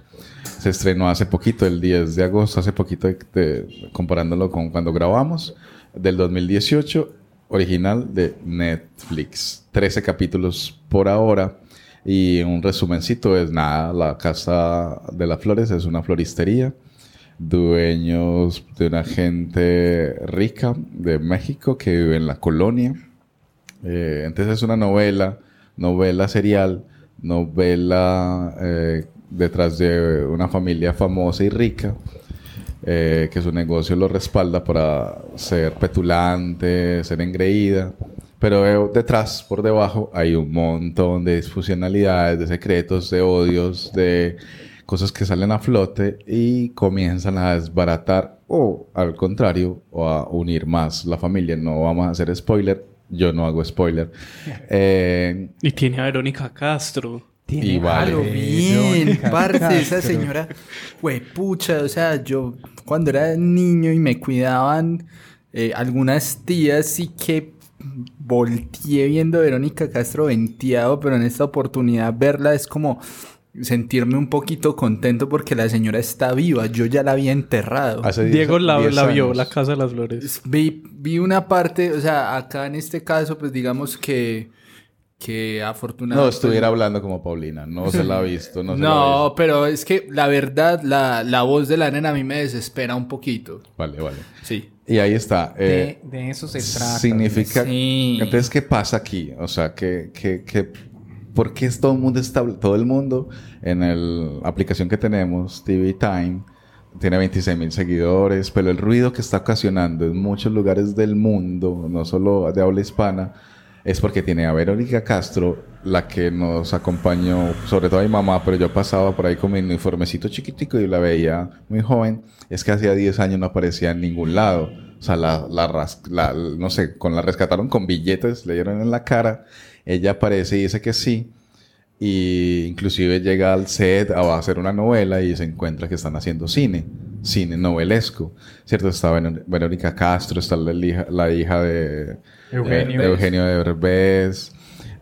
Se estrenó hace poquito, el 10 de agosto, hace poquito, de- de- comparándolo con cuando grabamos, del 2018 original de Netflix. 13 capítulos por ahora. Y un resumencito es nada, la Casa de las Flores es una floristería. Dueños de una gente rica de México que vive en la colonia. Eh, entonces es una novela, novela serial, novela eh, detrás de una familia famosa y rica eh, que su negocio lo respalda para ser petulante, ser engreída. Pero detrás, por debajo, hay un montón de disfuncionalidades, de secretos, de odios, de cosas que salen a flote y comienzan a desbaratar o al contrario, o a unir más la familia. No vamos a hacer spoiler, yo no hago spoiler. Eh, Y tiene a Verónica Castro. Y vale. Claro, bien, parce, esa señora, güey, pucha, o sea, yo cuando era niño y me cuidaban eh, algunas tías, sí que volteé viendo a Verónica Castro venteado, pero en esta oportunidad verla es como sentirme un poquito contento porque la señora está viva, yo ya la había enterrado. Hace Diego la, 10 la vio. La Casa de las Flores. Vi, vi una parte, o sea, acá en este caso, pues digamos que, que afortunadamente... No estuviera hablando como Paulina, no se la ha visto, no se la ha visto. No, pero es que la verdad, la, la voz de la nena a mí me desespera un poquito. Vale, vale. Sí. Y ahí está. eh, de, de eso se trata. significa. Sí. Entonces, ¿qué pasa aquí? O sea, que, que, que ¿por qué es todo el mundo está, todo el mundo en la aplicación que tenemos, TV Time, tiene 26 mil seguidores, pero el ruido que está ocasionando en muchos lugares del mundo, no solo de habla hispana, es porque tiene a Verónica Castro, la que nos acompañó, sobre todo a mi mamá, pero yo pasaba por ahí con mi uniformecito chiquitico y la veía muy joven. Es que hacía 10 años no aparecía en ningún lado. O sea, la, la, la- no sé, con la rescataron con billetes, le dieron en la cara. Ella aparece y dice que sí. Y inclusive llega al set a hacer una novela y se encuentra que están haciendo cine, cine novelesco, ¿cierto? Está Verónica Castro, está la hija, la hija de Eugenio. de Eugenio de Derbez.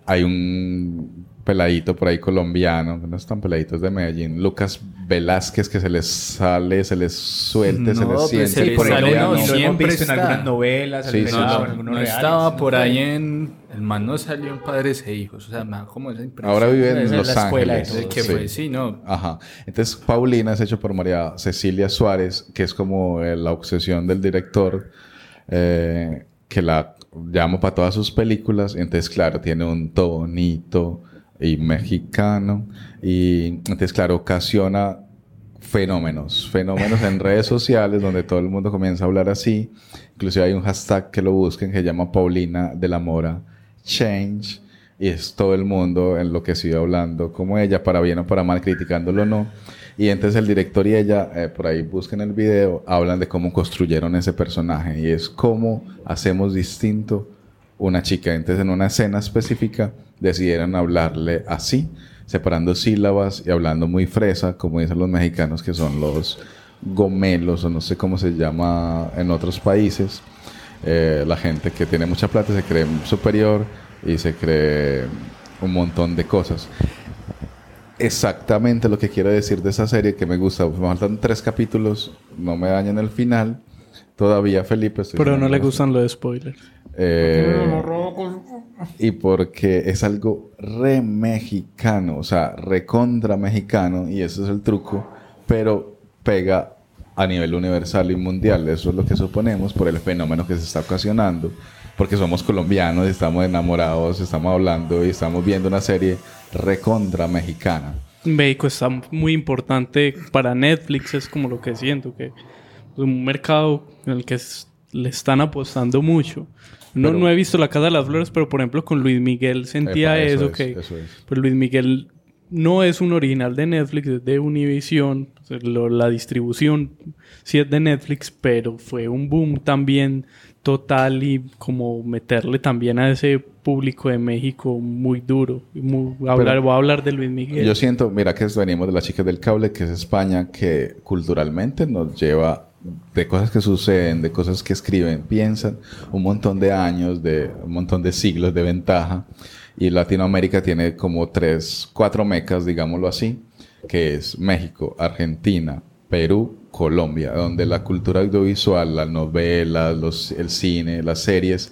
Hay un peladito por ahí colombiano, que no están peladitos de Medellín, Lucas Velázquez, que se les sale, se les suelte, se No, les pues siente. se les por ahí sale, no, siempre visto en algunas novelas, Sí, sí, sí. en No, estaba no por fue- ahí en... El man no salió en Padres e Hijos. O sea, me da como esa impresión. Ahora vive en es Los la Ángeles. De que fue, sí, no. Ajá. Entonces, Paulina es hecho por María Cecilia Suárez, que es como eh, la obsesión del director, eh, que la llamo para todas sus películas. Entonces, claro, tiene un tonito y mexicano. Y entonces, claro, ocasiona fenómenos, fenómenos en redes sociales donde todo el mundo comienza a hablar así. Inclusive hay un hashtag que lo busquen que se llama Paulina de la Mora Change y es todo el mundo enloquecido hablando como ella, para bien o para mal, criticándolo o no. Y entonces el director y ella, eh, por ahí busquen el video, hablan de cómo construyeron ese personaje y es cómo hacemos distinto una chica. Entonces en una escena específica decidieron hablarle así, separando sílabas y hablando muy fresa, como dicen los mexicanos que son los gomelos o no sé cómo se llama en otros países. Eh, la gente que tiene mucha plata se cree superior y se cree un montón de cosas. Exactamente lo que quiero decir de esa serie que me gusta. Me faltan tres capítulos, no me dañan el final. Todavía Felipe. Pero no le gustan los spoilers. Eh, y porque es algo re mexicano, o sea, recontra mexicano, y ese es el truco, pero pega a nivel universal y mundial. Eso es lo que suponemos por el fenómeno que se está ocasionando, porque somos colombianos, estamos enamorados, estamos hablando y estamos viendo una serie recontra mexicana. México está muy importante para Netflix, es como lo que siento, que un mercado en el que es- le están apostando mucho. No, Pero- no he visto La Casa de las Flores, pero por ejemplo con Luis Miguel sentía Epa, eso eso, es, que eso es. pues Luis Miguel no es un original de Netflix, es de Univision, o sea, lo- la distribución sí es de Netflix, pero fue un boom también total y como meterle también a ese público de México muy duro. muy- hablar, voy a hablar de Luis Miguel. Yo siento, mira que venimos de las chicas del cable, que es España, que culturalmente nos lleva de cosas que suceden, de cosas que escriben, piensan, un montón de años, de un montón de siglos de ventaja. Y Latinoamérica tiene como tres, cuatro mecas, digámoslo así, que es México, Argentina, Perú, Colombia, donde la cultura audiovisual, las novelas, los, el cine, las series,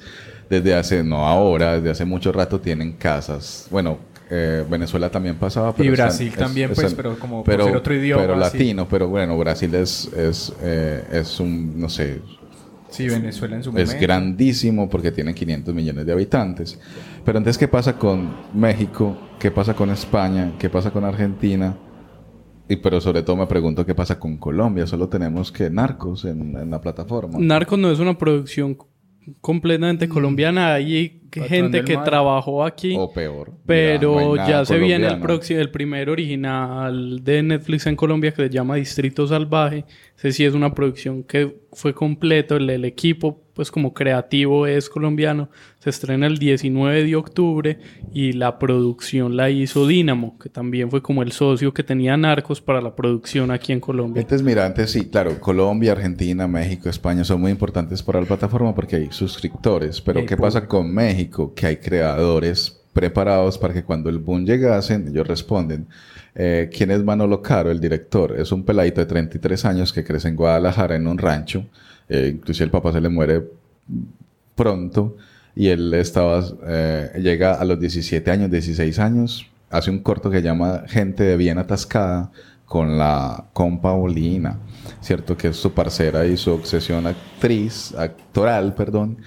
desde hace, no ahora, desde hace mucho rato tienen casas. Bueno, eh, Venezuela también pasaba. Y están- Brasil también, pues, pero como por ser otro idioma, Pero latino, pero bueno, Brasil es, es, eh, es un, no sé, Sí, Venezuela en su es momento. grandísimo porque tiene 500 millones de habitantes. Pero entonces, ¿qué pasa con México? ¿Qué pasa con España? ¿Qué pasa con Argentina? Y pero sobre todo me pregunto qué pasa con Colombia. Solo tenemos que narcos en, en la plataforma. Narcos no es una producción completamente colombiana. Hay gente que mal. trabajó aquí. O peor. Pero Mira, no ya, se viene el, colombiano. próximo, el primer original de Netflix en Colombia que se llama Distrito Salvaje. Ese sí es una producción que fue completo. El, el equipo, pues como creativo, es colombiano. Se estrena el 19 de octubre y la producción la hizo Dínamo, que también fue como el socio que tenía Narcos para la producción aquí en Colombia. Entonces, mira, antes sí, claro, Colombia, Argentina, México, España son muy importantes para la plataforma porque hay suscriptores. Pero, Y hay ¿qué pasa con México? Que hay creadores preparados para que cuando el boom llegase, ellos responden. Eh, ¿Quién es Manolo Caro, el director? Es un peladito de 33 años que crece en Guadalajara, en un rancho. Eh, inclusive el papá se le muere pronto y él estaba, eh, llega a los 17 años, 16 años, hace un corto que llama Gente de Bien Atascada con la con Paulina, ¿cierto? Que es su parcera y su obsesión actriz, actoral, perdón.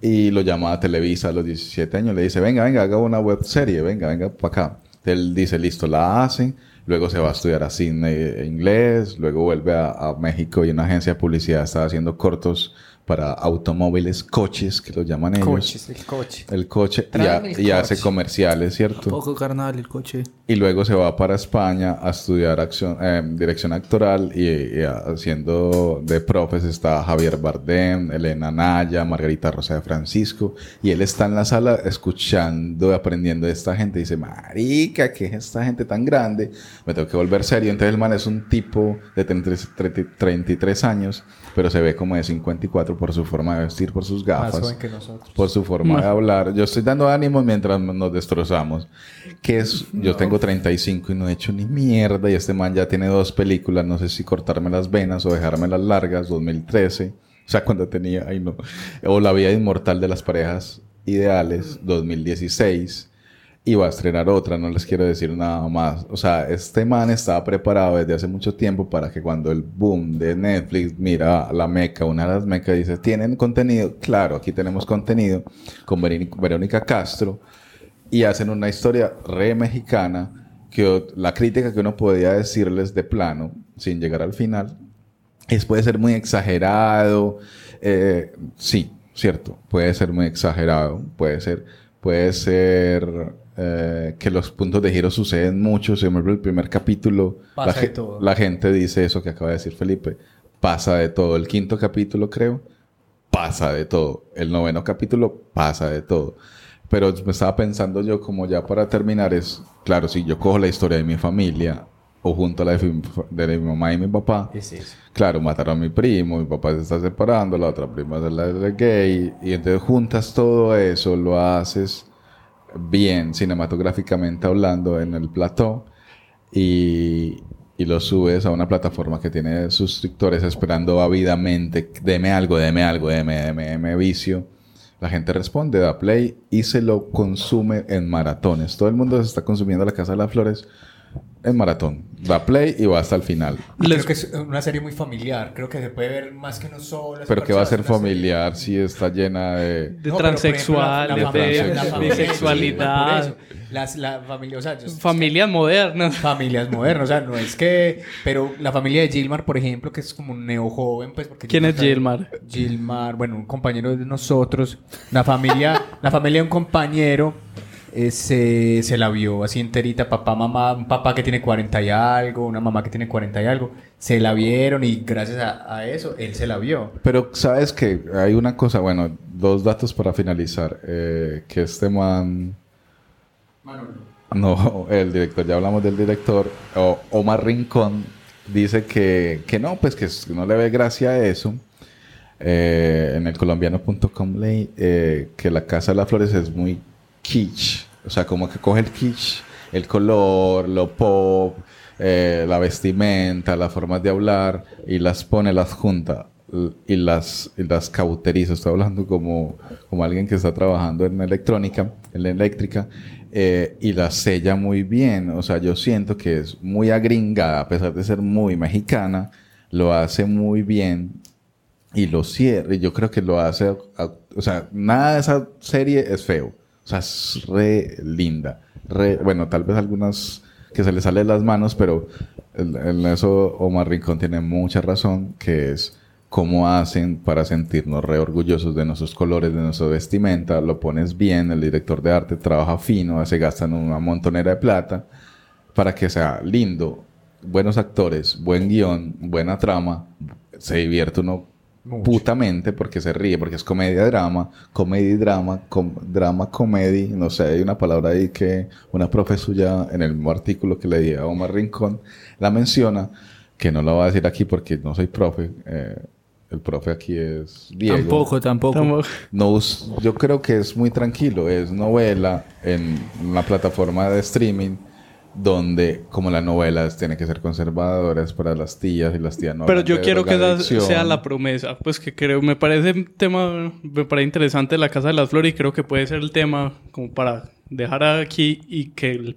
Y lo llama a Televisa a los 17 años, le dice, venga, venga, haga una web serie, venga, venga para acá. Él dice, listo, la hace, luego se va a estudiar a cine e inglés, luego vuelve a, a México y una agencia de publicidad está haciendo cortos para automóviles, coches, que lo llaman ellos. Coches, el coche. El coche. Y, ha- el y hace coche. comerciales, ¿cierto? Poco carnal el coche. Y luego se va para España a estudiar acción, eh, dirección actoral y, y haciendo de profes está Javier Bardem, Elena Naya, Margarita Rosa de Francisco. Y él está en la sala escuchando, aprendiendo de esta gente. Y dice, marica, ¿qué es esta gente tan grande? Me tengo que volver serio. Entonces el man es un tipo de 33, 30 33 años, pero se ve como de 54 por su forma de vestir, por sus Más gafas. joven que nosotros. Por su forma Más- de hablar. Yo estoy dando ánimos mientras nos destrozamos. Que es, yo tengo 35 y no he hecho ni mierda. Y este man ya tiene dos películas. No sé si cortarme las venas o dejármelas largas. 2013. O sea, cuando tenía, ay no. O La vida inmortal de las parejas ideales. 2016. Va a estrenar otra, no les quiero decir nada más. O sea, este man estaba preparado desde hace mucho tiempo para que cuando el boom de Netflix mira a la meca, una de las mecas, dice, ¿tienen contenido? Claro, aquí tenemos contenido con Verónica- Castro. y hacen una historia re mexicana que la crítica que uno podía decirles de plano, sin llegar al final, es puede ser muy exagerado. eh, sí, cierto, puede ser muy exagerado, puede ser, puede ser eh, que los puntos de giro suceden mucho. Si me el primer capítulo, Pasa la, de todo. la gente dice eso que acaba de decir Felipe. Pasa de todo. El quinto capítulo, creo, pasa de todo. El noveno capítulo pasa de todo. Pero me estaba pensando yo, como ya para terminar, es claro, si yo cojo la historia de mi familia o junto a la de de mi mamá y mi papá, claro, mataron a mi primo, mi papá se está separando, la otra prima es la de gay, y entonces juntas todo eso, lo haces bien cinematográficamente hablando en el plató y, y lo subes a una plataforma que tiene suscriptores esperando ávidamente, deme algo, deme algo, deme, deme, deme vicio. La gente responde, da play y se lo consume en maratones. Todo el mundo se está consumiendo La Casa de las Flores en maratón. Da play y va hasta el final. Creo que es una serie muy familiar. Creo que se puede ver más que no solo. Pero que va a ser familiar si está llena de... De No, la- transexuales, la de, de de sexualidad. Las, la familia, o sea, yo- Familias modernas. Familias modernas, o sea, no es que... Pero la familia de Gilmar, por ejemplo, que es como un neo joven, pues... Porque ¿Quién es Gilmar? Gilmar, bueno, un compañero de nosotros. La familia, la familia de un compañero eh, se, se la vio así enterita, papá, mamá, un papá que tiene 40 y algo, una mamá que tiene 40 y algo. Se la vieron y gracias a, a eso, él se la vio. Pero sabes que hay una cosa, bueno, dos datos para finalizar. eh, que este man... No, el director, ya hablamos del director. O- Omar Rincón dice que, que no, pues que no le ve gracia a eso. Eh, en el colombiano.com eh, que la Casa de las Flores es muy kitsch. O sea, como que coge el kitsch, el color, lo pop, eh, la vestimenta, las formas de hablar y las pone, las junta y las, las cauteriza. Estoy hablando como, como alguien que está trabajando en electrónica, en la eléctrica, eh, y la sella muy bien. O sea, yo siento que es muy agringada, a pesar de ser muy mexicana, lo hace muy bien y lo cierra. Y yo creo que lo hace. o sea, nada de esa serie es feo. O sea, es re linda. Re, bueno, tal vez algunas que se le sale de las manos, pero en, eso Omar Rincón tiene mucha razón, que es cómo hacen para sentirnos re orgullosos de nuestros colores, de nuestra vestimenta. Lo pones bien, el director de arte trabaja fino, se gastan una montonera de plata para que sea lindo, buenos actores, buen guion, buena trama, se divierte uno putamente porque se ríe, porque es comedia, drama, comedy, drama, com- drama, comedy, no sé, hay una palabra ahí que una profe suya en el mismo artículo que le di a Omar Rincón la menciona, que no lo voy a decir aquí porque no soy profe, eh, el profe aquí es Diego. Tampoco, tampoco. No, yo creo que es muy tranquilo. Es novela en una plataforma de streaming donde, como la novela es- tiene que ser conservadora, es para las tías y las tías no. Pero yo quiero que esa sea la promesa. Pues que creo, me parece un tema, me parece interesante la Casa de las Flores y creo que puede ser el tema como para dejar aquí y que el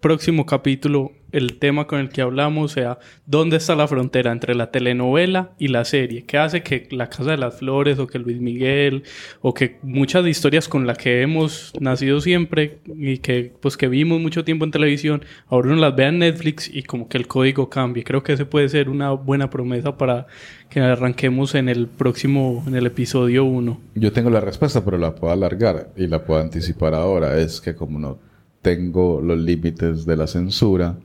próximo capítulo, el tema con el que hablamos sea dónde está la frontera entre la telenovela y la serie. ¿Qué hace que la Casa de las Flores o que Luis Miguel o que muchas historias con las que hemos nacido siempre y que pues que vimos mucho tiempo en televisión, ahora uno las vea en Netflix y como que el código cambie. Creo que ese puede ser una buena promesa para que arranquemos en el próximo, en el episodio 1. Yo tengo la respuesta, pero la puedo alargar y la puedo anticipar ahora. Es que como no tengo los límites de la censura,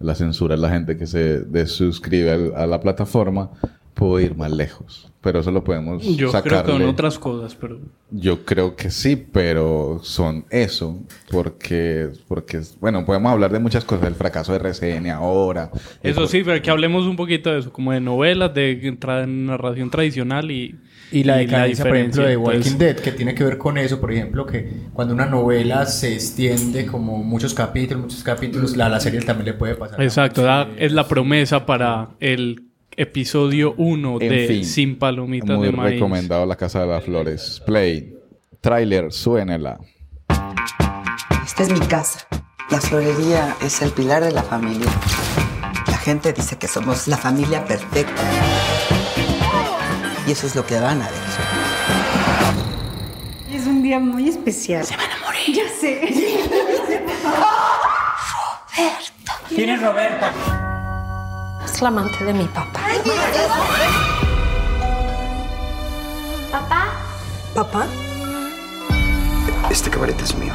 la censura es la gente que se desuscribe a la plataforma, puedo ir más lejos. Pero eso lo podemos Yo creo que son otras cosas, pero... Yo creo que sí, pero son eso, porque, porque, bueno, podemos hablar de muchas cosas, el fracaso de RCN ahora. Eso por- sí, pero que hablemos un poquito de eso, como de novelas, de tra- narración tradicional y... Y la decadencia, por ejemplo, de. Walking Entonces, Dead, que tiene que ver con eso, por ejemplo, que cuando una novela se extiende como muchos capítulos, muchos capítulos, la, la serie también le puede pasar. Exacto, es la promesa para el episodio 1 En de fin, Sin Palomitas Muy de Maíz. recomendado La Casa de las Flores. Play. Trailer, suénela. Esta es mi casa. La florería es el pilar de la familia. La gente dice que somos la familia perfecta. Y eso es lo que van a ver. Es un día muy especial. Se van a morir. Ya sé. Roberta. ¿Quién es Roberta? Es la amante de mi papá. Papá. ¿Papá? Este cabaret es mío.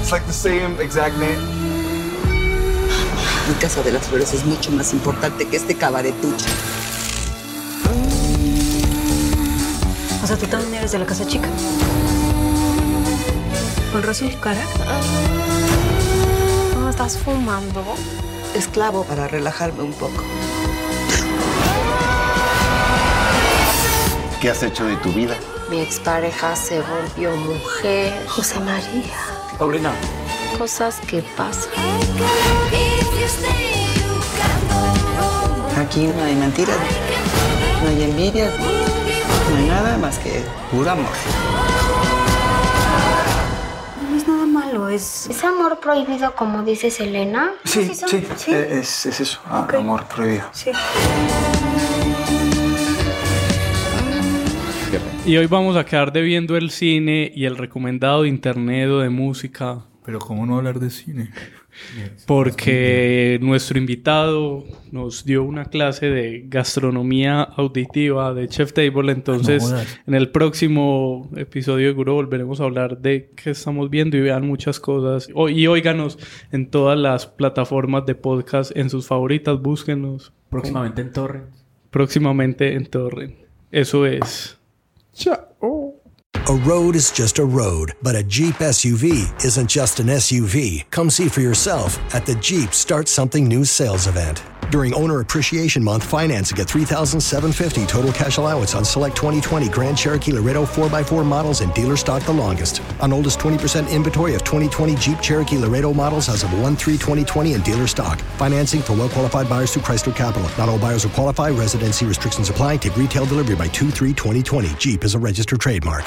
It's like the same exact name. Mi casa de las flores es mucho más importante que este cabaretucho. Sea, tú también eres de la casa chica. Con razón tu cara. ¿No estás fumando? Esclavo para relajarme un poco. ¿Qué has hecho de tu vida? Mi expareja se volvió mujer. José María. Paulina. Cosas que pasan. Aquí no hay mentiras, no hay envidia, no hay nada más que puro amor. No es nada malo, es... ¿Es amor prohibido como dice Selena? Sí, son? sí, Sí. eh, Es, es eso, ah, amor prohibido. Sí. Y hoy vamos a quedar debiendo el cine y el recomendado de internet o de música. Pero ¿cómo no hablar de cine? Porque nuestro invitado nos dio una clase de gastronomía auditiva de Chef Table. Entonces, No en el próximo episodio seguro volveremos a hablar de qué estamos viendo y vean muchas cosas. O- y óiganos en todas las plataformas de podcast, en sus favoritas, búsquenos. Próximamente en Torrent. Próximamente en Torrent. Eso es. A road is just a road, but a Jeep SUV isn't just an SUV. Come see for yourself at the Jeep Start Something New sales event. During Owner Appreciation Month, financing at 3750 total cash allowance on select 2020 Grand Cherokee Laredo 4x4 models and dealer stock the longest. On oldest 20% inventory of 2020 Jeep Cherokee Laredo models as of 1-3-2020 in dealer stock. Financing for well-qualified buyers through Chrysler Capital. Not all buyers will qualify. Residency restrictions apply. Take retail delivery by 2-3-2020. Jeep is a registered trademark.